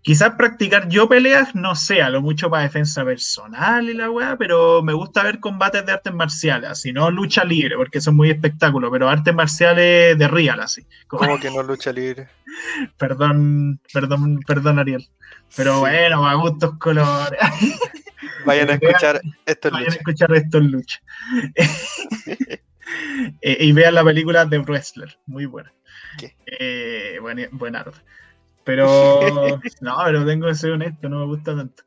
Quizás practicar yo peleas no sea lo mucho para defensa personal y la weá, pero me gusta ver combates de artes marciales, así, no lucha libre, porque son muy espectáculos, pero artes marciales de real, así. ¿Cómo que no lucha libre? perdón, perdón, perdón, Ariel. Pero bueno, a gustos colores. Vayan a escuchar esto Vayan a escuchar esto en lucha. Eh, y vean la película de Wrestler, muy buena. Eh, buen, buen arte. Pero no, pero tengo que ser honesto, no me gusta tanto.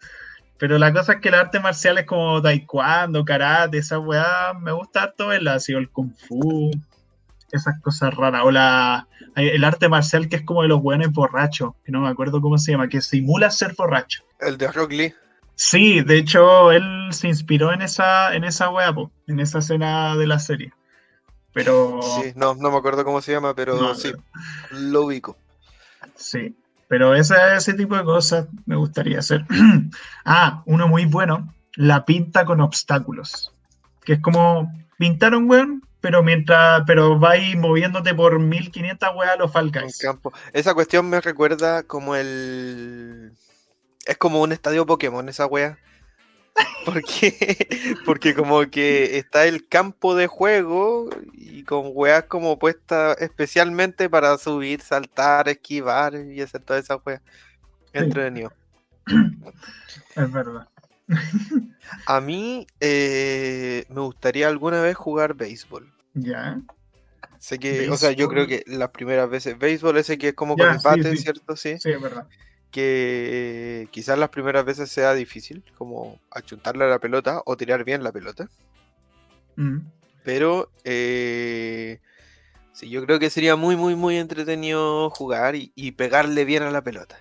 Pero la cosa es que el arte marcial es como taekwondo, karate, esa weá, me gusta harto verla, así, o el kung fu, esas cosas raras. O la, el arte marcial que es como de los buenos borrachos, que no me acuerdo cómo se llama, que simula ser borracho. El de Rock Lee. Sí, de hecho, él se inspiró en esa, en esa weá, en esa escena de la serie. Pero. Sí, no, no me acuerdo cómo se llama, pero sí, lo ubico. Sí. Pero ese, ese tipo de cosas me gustaría hacer. ah, uno muy bueno, la pinta con obstáculos. Que es como pintar un weón, pero mientras, pero vais moviéndote por 1500 weas los falcas. campo. Esa cuestión me recuerda como el. Es como un estadio Pokémon, esa wea. Porque, porque como que está el campo de juego y con weas como puestas especialmente para subir, saltar, esquivar y hacer toda esa wea. Entretenido. Es verdad. A mí eh, me gustaría alguna vez jugar béisbol. Ya. Sé que, o sea, yo creo que las primeras veces, béisbol ese que es como con empate, ¿cierto? Sí. Sí, es verdad que quizás las primeras veces sea difícil, como achuntarle a la pelota o tirar bien la pelota. Mm. Pero eh, sí, yo creo que sería muy, muy, muy entretenido jugar y, pegarle bien a la pelota.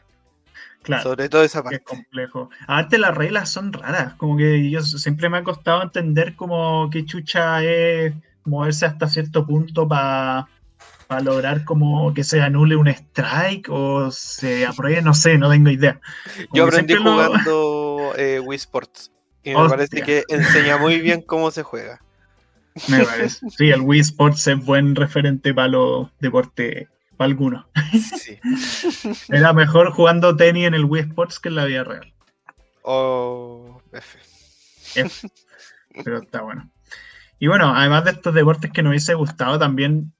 Claro. Sobre todo esa parte. Es complejo. Aparte las reglas son raras, como que yo siempre me ha costado entender como qué chucha es moverse hasta cierto punto para para lograr como que se anule un strike o se apruebe, no sé, no tengo idea. Yo aprendí jugando eh, Wii Sports y me parece que enseña muy bien cómo se juega. Me parece. Sí, el Wii Sports es buen referente para los deportes, para algunos. Sí. Era mejor jugando tenis en el Wii Sports que en la vida real. Oh, F. Pero está bueno. Y bueno, además de estos deportes que nos hubiese gustado, también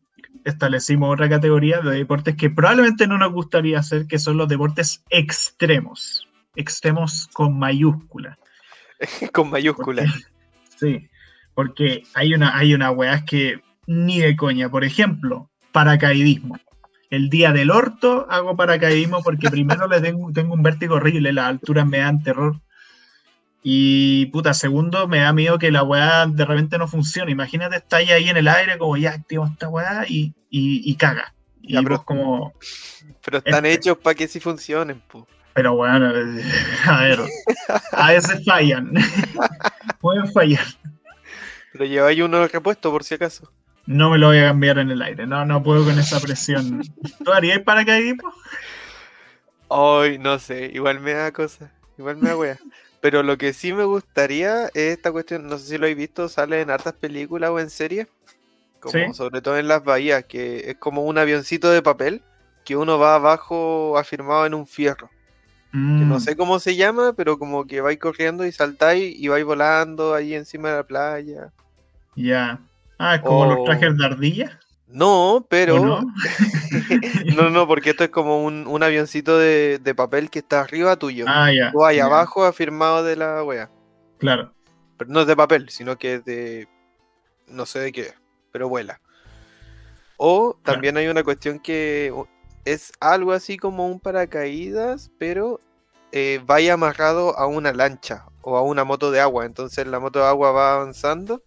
establecimos otra categoría de deportes que probablemente no nos gustaría hacer, que son los deportes extremos. Extremos con mayúscula. con mayúscula. sí, porque hay una, hay una weá que ni de coña. Por ejemplo, paracaidismo. El día del orto hago paracaidismo porque primero le tengo, tengo un vértigo horrible, las alturas me dan terror. Y puta, segundo, me da miedo que la weá de repente no funcione. Imagínate, estáis ahí en el aire, como ya activo esta weá y, y, caga. Y pero, como. Pero están este hechos para que sí funcionen, po. Pero bueno, a ver, a veces fallan. Pueden fallar. Pero lleváis uno repuesto por si acaso. No me lo voy a cambiar en el aire, no, no puedo con esa presión. ¿Tú harías paracaidismo? Ay, no sé, igual me da cosa, igual me da wea. Pero lo que sí me gustaría es esta cuestión, no sé si lo habéis visto, sale en hartas películas o en series, como sobre todo en las bahías, que es como un avioncito de papel que uno va abajo afirmado en un fierro. no mm. sé cómo se llama, pero como que vais corriendo y saltáis y vais volando ahí encima de la playa. Ya. Ah, como los trajes de ardilla. No, pero. No? no? porque esto es como un, avioncito de, papel que está arriba tuyo. Ah, ya. O ahí abajo afirmado de la wea. Claro. Pero no es de papel, sino que es de. No sé de qué, pero vuela. O también hay una cuestión que es algo así como un paracaídas, pero eh, vaya amarrado a una lancha o a una moto de agua. Entonces la moto de agua va avanzando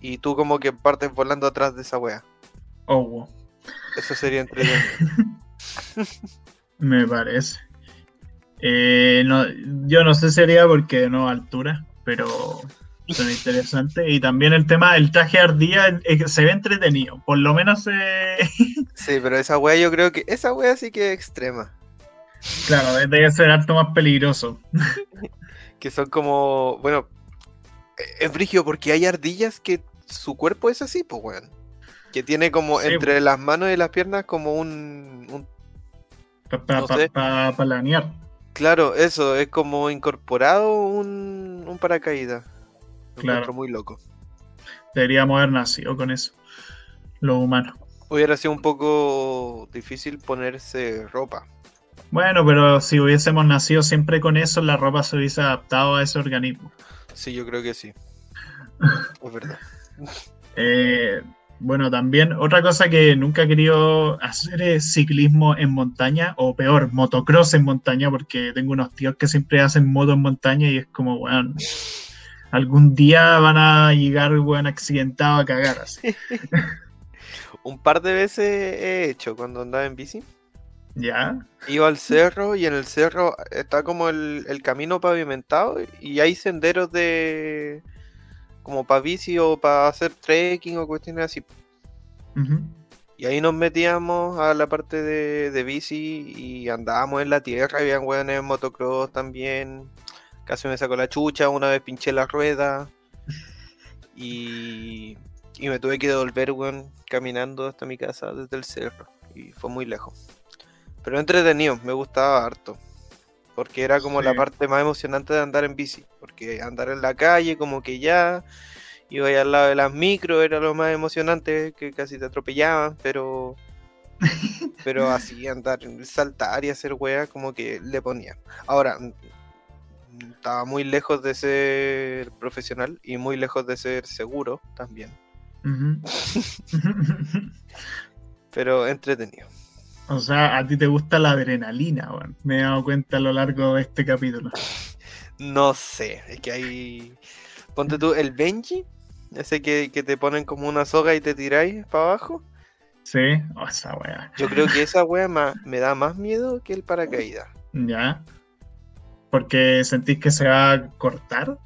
y tú como que partes volando atrás de esa wea. Oh, wow. Eso sería entretenido. Me parece. Eh, no, yo no sé si sería porque no altura, pero suena interesante. Y también el tema del traje ardilla eh, se ve entretenido. Por lo menos sí, pero esa wea yo creo que. Esa wea sí que es extrema. Claro, debe ser harto más peligroso. que son como. Bueno, es brigio porque hay ardillas que su cuerpo es así, pues, weón. Que tiene como entre las manos y las piernas como un. Para planear. Claro, eso, es como incorporado un, un paracaídas. Claro. muy loco. Deberíamos haber nacido con eso. Lo humano. Hubiera sido un poco difícil ponerse ropa. Bueno, pero si hubiésemos nacido siempre con eso, la ropa se hubiese adaptado a ese organismo. Sí, yo creo que sí. es verdad. Eh, bueno, también otra cosa que nunca he querido hacer es ciclismo en montaña, o peor, motocross en montaña, porque tengo unos tíos que siempre hacen moto en montaña y es como, bueno, algún día van a llegar, bueno, accidentado a cagar así. Un par de veces he hecho cuando andaba en bici. ¿Ya? Iba al cerro y en el cerro está como el, el camino pavimentado y hay senderos de como para bici o para hacer trekking o cuestiones así. Y ahí nos metíamos a la parte de, bici y andábamos en la tierra, habían weones en motocross también. Casi me sacó la chucha, una vez pinché la rueda. Y, y me tuve que devolver, weón, caminando hasta mi casa desde el cerro. Y fue muy lejos. Pero entretenido, me gustaba harto porque era como la parte más emocionante de andar en bici, porque andar en la calle como que ya iba al lado de las micro, era lo más emocionante, que casi te atropellaban, pero pero así andar, saltar y hacer wea como que le ponía. Ahora, estaba muy lejos de ser profesional y muy lejos de ser seguro también. pero entretenido. O sea, a ti te gusta la adrenalina, weón. Me he dado cuenta a lo largo de este capítulo. No sé, es que hay. Ponte tú, el Benji, ese que, te ponen como una soga y te tiráis para abajo. Sí, oh, esa wea. Yo creo que esa wea me da más miedo que el paracaídas. Ya. Porque sentís que se va a cortar.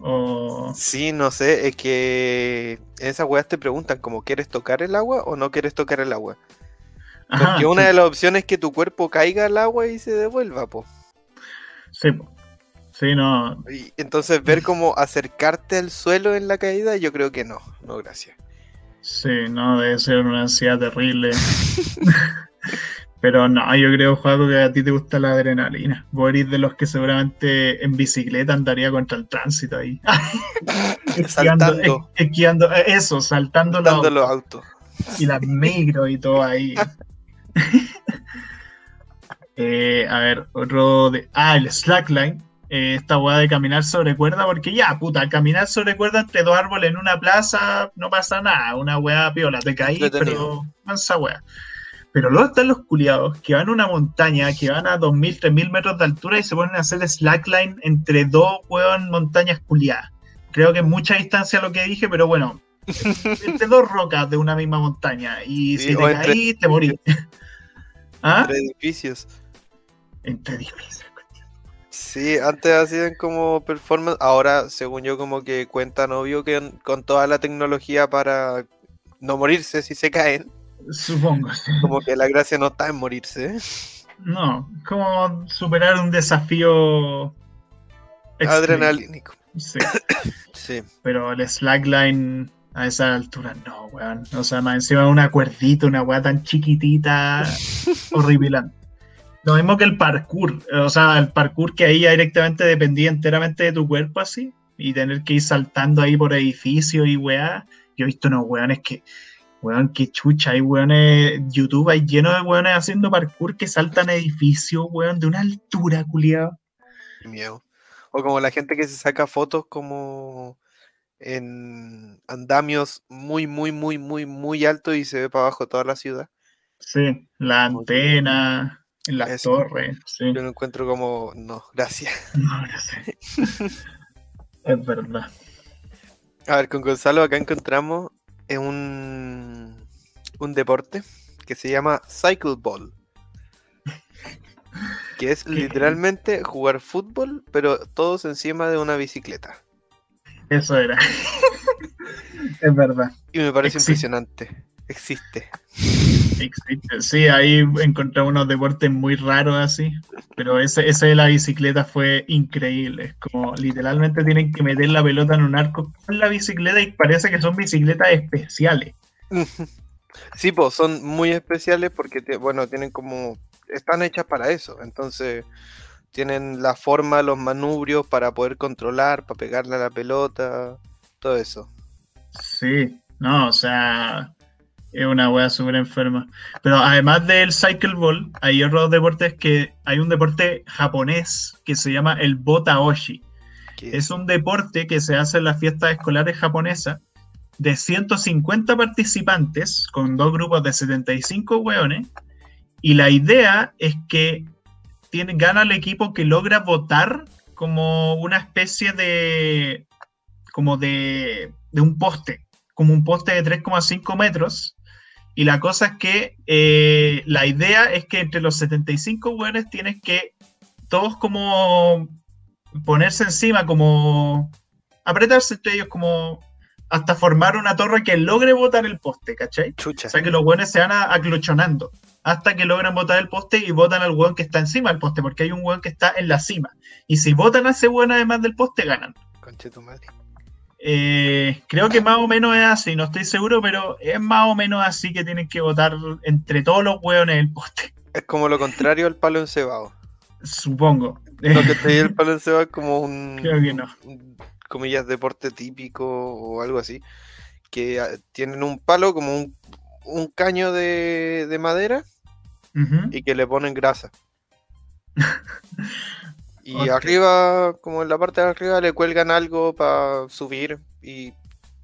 O... Sí, no sé, es que en esas weas te preguntan como ¿quieres tocar el agua o no quieres tocar el agua? Porque una de las opciones es que tu cuerpo caiga al agua y se devuelva, po. Sí, Sí, no. Y entonces ver cómo acercarte al suelo en la caída, yo creo que no, no, gracias. Sí, no, debe ser una ansiedad terrible. Pero no, yo creo, Juaco, que a ti te gusta la adrenalina. Vos eres de los que seguramente en bicicleta andaría contra el tránsito ahí. saltando. Esquiando, eso, saltando, los autos. Y las micro y todo ahí. Eh, a ver, otro de. Ah, el slackline. Eh, esta weá de caminar sobre cuerda, porque ya, puta, caminar sobre cuerda entre dos árboles en una plaza no pasa nada. Una weá piola, te caí, pero mansa weá. Pero luego están los culiados que van a una montaña, que van a 2.000, 3.000 metros de altura y se ponen a hacer slackline entre dos weón, montañas culiadas. Creo que es mucha distancia lo que dije, pero bueno, entre dos rocas de una misma montaña. Y si te caí, te morís. ¿Ah? Entre edificios. Entre edificios. Sí, antes hacían como performance, ahora según yo como que cuentan obvio que con toda la tecnología para no morirse si se caen. Supongo. Como que la gracia no está en morirse. No, como superar un desafío adrenalínico. Sí. sí. Pero el slackline a esa altura, no, weón. O sea, más encima una cuerdita, una weá tan chiquitita, horrible. Lo mismo que el parkour, o sea, el parkour que ahí ya directamente dependía enteramente de tu cuerpo así, y tener que ir saltando ahí por edificios y weá. Yo he visto unos weones que, weón, que chucha, hay weones, YouTube hay lleno de weones haciendo parkour que saltan edificios, weón, de una altura, culiado. Miedo. O como la gente que se saca fotos como en andamios muy, muy, muy, muy, muy alto y se ve para abajo toda la ciudad. Sí, la antena, en la torre. Yo lo encuentro como, no, gracias. No, gracias. es verdad. A ver, con Gonzalo acá encontramos un, un deporte que se llama Cycle Ball. Que es literalmente jugar fútbol, pero todos encima de una bicicleta. Eso era. es verdad. Y me parece impresionante. Existe. Existe. Sí, ahí encontré unos deportes muy raros así. Pero ese, ese de la bicicleta fue increíble. Como literalmente tienen que meter la pelota en un arco con la bicicleta y parece que son bicicletas especiales. Sí, pues son muy especiales porque, bueno, tienen como. Están hechas para eso. Entonces tienen la forma, los manubrios para poder controlar, para pegarle a la pelota, todo eso. Sí, no, o sea, es una wea súper enferma. Pero además del cycle ball, hay otros deportes que hay un deporte japonés que se llama el botaoshi. Es un deporte que se hace en las fiestas escolares japonesas de 150 participantes con dos grupos de 75 weones. Y la idea es que gana el equipo que logra votar como una especie de. como de, de un poste, como un poste de 3,5 metros. Y la cosa es que eh, la idea es que entre los 75 hueones tienes que todos como ponerse encima, como apretarse entre ellos, como hasta formar una torre que logre botar el poste, ¿cachai? Chucha. O sea que los hueones se van aclochonando hasta que logran botar el poste y votan al hueón que está encima del poste, porque hay un hueón que está en la cima. Y si votan a ese hueón además del poste, ganan. Conche tu madre. Eh, creo que más o menos es así, no estoy seguro, pero es más o menos así que tienen que votar entre todos los hueones el poste. Es como lo contrario al palo encebado. Supongo. Lo que te di el palo encebado es como un. Creo que no. Comillas, deporte típico o algo así. Que ah, tienen un palo como un, un caño de, de madera y que le ponen grasa. y arriba, como en la parte de arriba, le cuelgan algo para subir y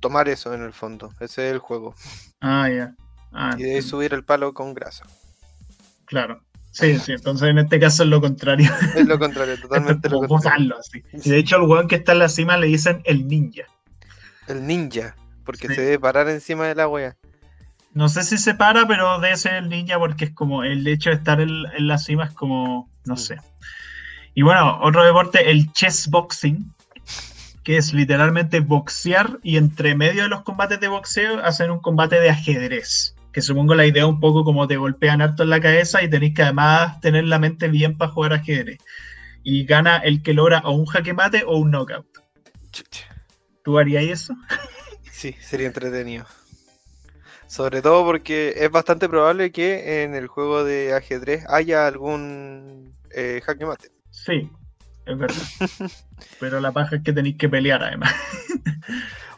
tomar eso en el fondo. Ese es el juego. Ah, ya. Ah, y de subir el palo con grasa. Claro. Sí, sí, entonces en este caso es lo contrario. Es lo contrario, totalmente lo contrario. Y de hecho al weón que está en la cima le dicen el ninja. El ninja, porque se debe parar encima de la wea. No sé si se para, pero debe ser el ninja porque es como el hecho de estar en, la cima es como, no sé. Y bueno, otro deporte, el chess boxing, que es literalmente boxear y entre medio de los combates de boxeo hacen un combate de ajedrez. Que supongo la idea un poco como te golpean harto en la cabeza y tenéis que además tener la mente bien para jugar ajedrez. Y gana el que logra o un jaque mate o un knockout. ¿Tú harías eso? Sí, sería entretenido. Sobre todo porque es bastante probable que en el juego de ajedrez haya algún eh, jaque mate. Sí, es verdad. Pero la paja es que tenéis que pelear además.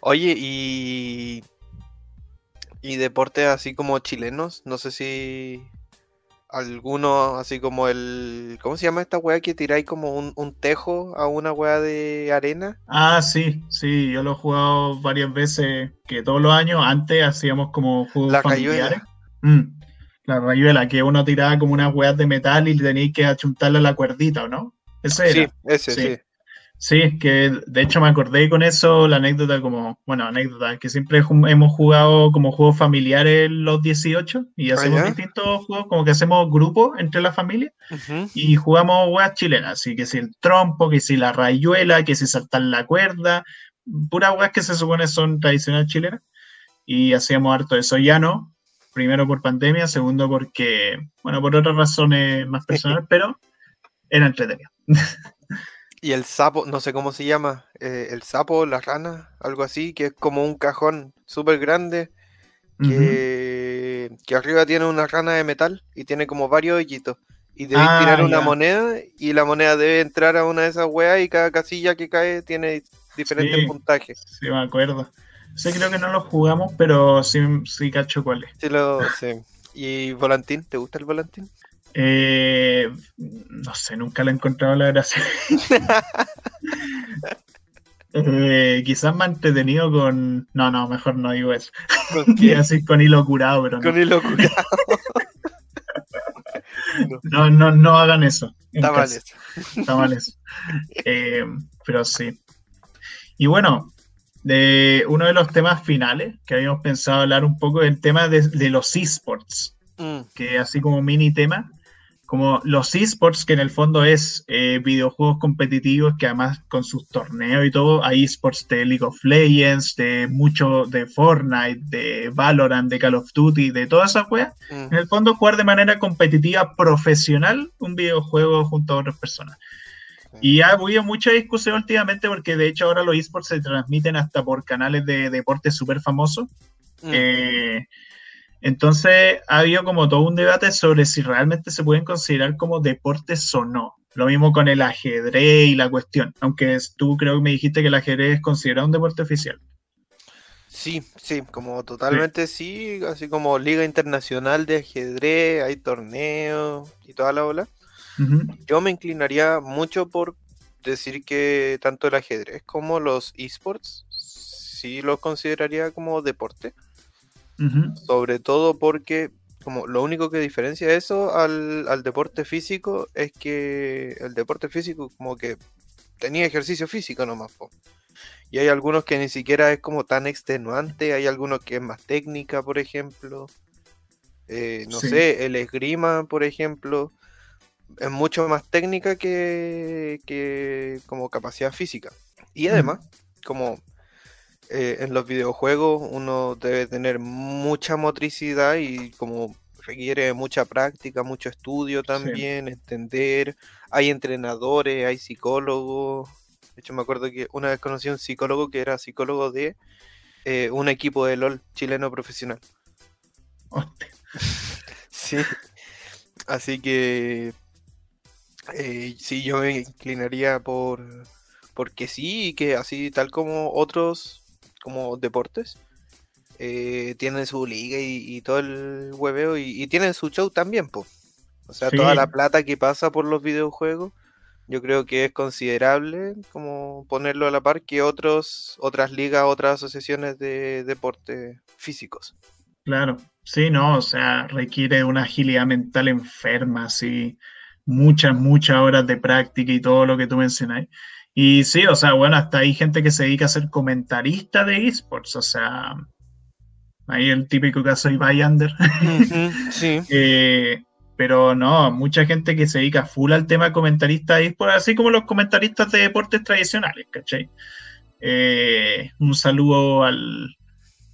Oye, y. Y deportes así como chilenos, no sé si alguno así como el. ¿Cómo se llama esta weá que tiráis como un, tejo a una weá de arena? Ah, sí, sí, yo lo he jugado varias veces, que todos los años antes hacíamos como juegos La familiares. Mm. La rayuela, que uno tiraba como unas weas de metal y tenías que achuntarle a la cuerdita, ¿o no? Ese era. Sí, ese, sí. Sí, que de hecho me acordé con eso, la anécdota como, bueno, anécdota, que siempre hemos jugado como juegos familiares los 18 y ah, hacemos distintos juegos, como que hacemos grupos entre la familia y jugamos weas chilenas, así que si el trompo, que si la rayuela, que si saltar la cuerda, puras weas que se supone son tradicionales chilenas y hacíamos harto eso, ya no, primero por pandemia, segundo porque, bueno, por otras razones más personales, pero era entretenido. Y el sapo, no sé cómo se llama, eh, el sapo, la rana, algo así, que es como un cajón súper grande, que, arriba tiene una rana de metal y tiene como varios hoyitos. Y debe ah, tirar una moneda y la moneda debe entrar a una de esas weas y cada casilla que cae tiene diferentes puntajes. Sí, me acuerdo. Sé, creo que no lo jugamos, pero sí, sí cacho cuál es. Sí, lo, sí. ¿Y Volantín? ¿Te gusta el Volantín? Eh, no sé, nunca le he encontrado la gracia. eh, quizás me entretenido con. No, no, mejor no digo eso. ¿Con así con hilo curado, pero Con hilo curado. no. no, no, hagan eso. Está mal eso. Está mal eso. Eh, pero sí. Y bueno, de uno de los temas finales que habíamos pensado hablar un poco del tema de, los esports. Mm. Que así como mini tema, como los esports, que en el fondo es eh, videojuegos competitivos, que además con sus torneos y todo, hay esports de League of Legends, de mucho de Fortnite, de Valorant, de Call of Duty, de todas esas weas. En el fondo, jugar de manera competitiva, profesional, un videojuego junto a otras personas. Y ha habido mucha discusión últimamente porque de hecho ahora los esports se transmiten hasta por canales de deporte súper famosos. Eh, entonces ha habido como todo un debate sobre si realmente se pueden considerar como deportes o no. Lo mismo con el ajedrez y la cuestión, aunque tú creo que me dijiste que el ajedrez es considerado un deporte oficial. Sí, sí, como totalmente sí, así como Liga Internacional de Ajedrez, hay torneos y toda la ola. Yo me inclinaría mucho por decir que tanto el ajedrez como los esports sí los consideraría como deporte. Sobre todo porque como lo único que diferencia eso al, deporte físico es que el deporte físico como que tenía ejercicio físico nomás. Y hay algunos que ni siquiera es como tan extenuante, hay algunos que es más técnica, por ejemplo. Eh, no sé, el esgrima, por ejemplo, es mucho más técnica que, que como capacidad física. Y además, como eh, en los videojuegos uno debe tener mucha motricidad y como requiere mucha práctica, mucho estudio también, entender. Hay entrenadores, hay psicólogos. De hecho, me acuerdo que una vez conocí a un psicólogo que era psicólogo de eh, un equipo de LOL chileno profesional. sí. Así que eh, sí, yo me inclinaría por porque sí, que así tal como otros como deportes. Eh, tienen su liga y, todo el hueveo y, tienen su show también, pues. O sea, toda la plata que pasa por los videojuegos, yo creo que es considerable como ponerlo a la par que otros, otras ligas, otras asociaciones de deporte físicos. Claro, sí, no, o sea, requiere una agilidad mental enferma, así, muchas, muchas horas de práctica y todo lo que tú mencionas. Y sí, o sea, bueno, hasta hay gente que se dedica a ser comentarista de esports, o sea, ahí el típico caso de Ibai Under. sí. Eh, pero no, mucha gente que se dedica full al tema comentarista de esports, así como los comentaristas de deportes tradicionales, ¿cachai? Eh, un saludo al,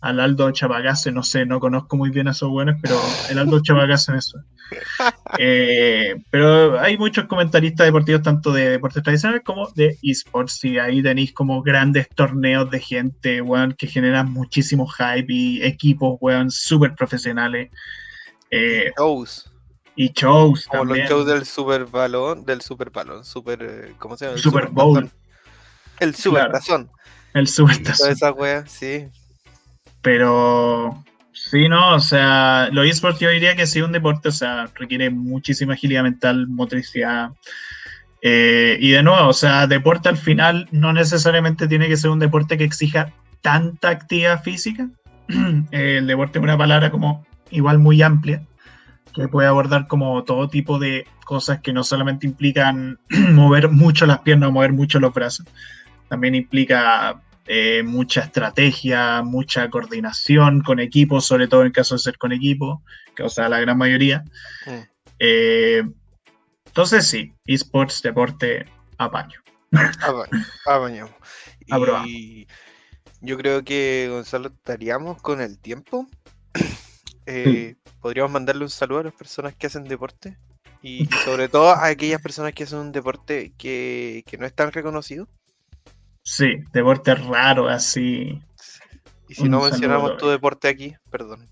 al Aldo Chavagase, no sé, no conozco muy bien a esos buenos, pero el Aldo Chavagase me suena. Eh, pero hay muchos comentaristas deportivos, tanto de deportes tradicionales como de esports, y ahí tenéis como grandes torneos de gente, weón, que generan muchísimo hype y equipos, weón, súper profesionales. Eh, shows. Y shows. Como los shows del Super Balón, del Super Balón, Super, ¿cómo se llama? El Super, Bowl. El Super Tazón. El Super Tazón. esa wea, sí. Pero sí, no, o sea, los esports yo diría que sí un deporte, o sea, requiere muchísima agilidad mental, motricidad. Eh, y de nuevo, o sea, deporte al final no necesariamente tiene que ser un deporte que exija tanta actividad física. el deporte es una palabra como igual muy amplia. que puede abordar como todo tipo de cosas que no solamente implican mover mucho las piernas o mover mucho los brazos, también implica eh, mucha estrategia, mucha coordinación con equipos, sobre todo en caso de ser con equipo, que o sea la gran mayoría. Eh, entonces sí, esports, deporte, apaño. Apaño. Y yo creo que Gonzalo estaríamos con el tiempo. Eh, podríamos mandarle un saludo a las personas que hacen deporte y, sobre todo a aquellas personas que hacen un deporte que, que no es tan reconocido. Sí, deporte raro, así. Y si no mencionamos tu deporte aquí, perdón.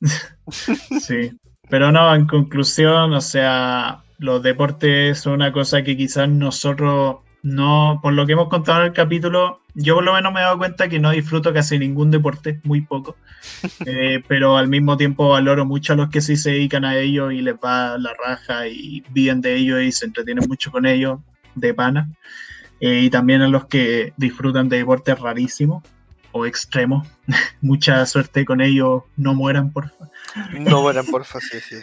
sí, pero no, en conclusión, o sea, los deportes son una cosa que quizás nosotros no, por lo que hemos contado en el capítulo, yo por lo menos me he dado cuenta que no disfruto casi ningún deporte, muy poco, eh, pero al mismo tiempo valoro mucho a los que sí se dedican a ello y les va la raja y viven de ello y se entretienen mucho con ello, de pana. Eh, y también a los que disfrutan de deportes rarísimos o extremos. Mucha suerte con ellos, no mueran, porfa. No mueran, porfa, sí, sí.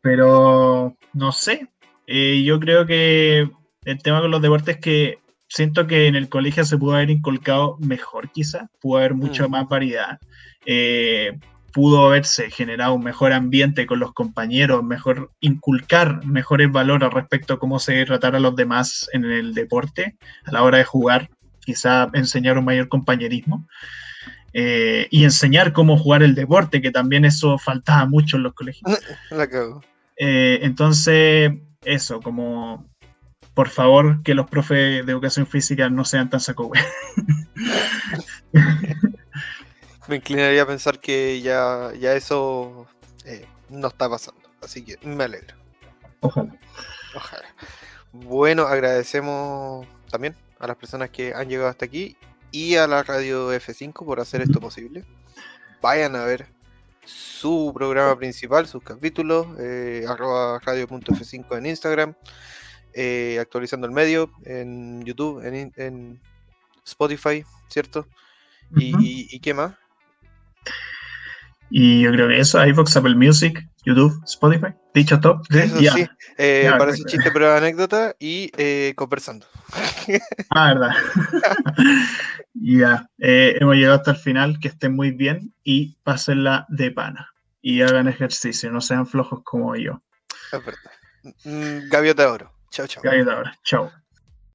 Pero, no sé, eh, yo creo que el tema con los deportes es que siento que en el colegio se pudo haber inculcado mejor quizá, pudo haber mucha mm. más variedad. Eh, pudo haberse generado un mejor ambiente con los compañeros, mejor inculcar mejores valores respecto a cómo se tratar a los demás en el deporte a la hora de jugar, quizá enseñar un mayor compañerismo. Eh, y enseñar cómo jugar el deporte, que también eso faltaba mucho en los colegios. La cago. Eh, entonces, eso, como por favor que los profes de educación física no sean tan saco me inclinaría a pensar que ya, ya eso eh, no está pasando. Así que me alegro. Ojalá. Ojalá. Bueno, agradecemos también a las personas que han llegado hasta aquí y a la radio F5 por hacer esto posible. Vayan a ver su programa principal, sus capítulos, eh, arroba radio.f5 en Instagram, eh, actualizando el medio en YouTube, en, Spotify, ¿cierto? y, qué más? Y yo creo que eso, iVoox, Apple Music, YouTube, Spotify, dicho todo. Eso sí, eh, parece chiste pero anécdota y eh, conversando. Ah, verdad. ya, eh, hemos llegado hasta el final, que estén muy bien y pásenla de pana. Y hagan ejercicio, no sean flojos como yo. Es verdad. Mm, gaviota de oro. Chao, chao. Gaviota de oro. Chao.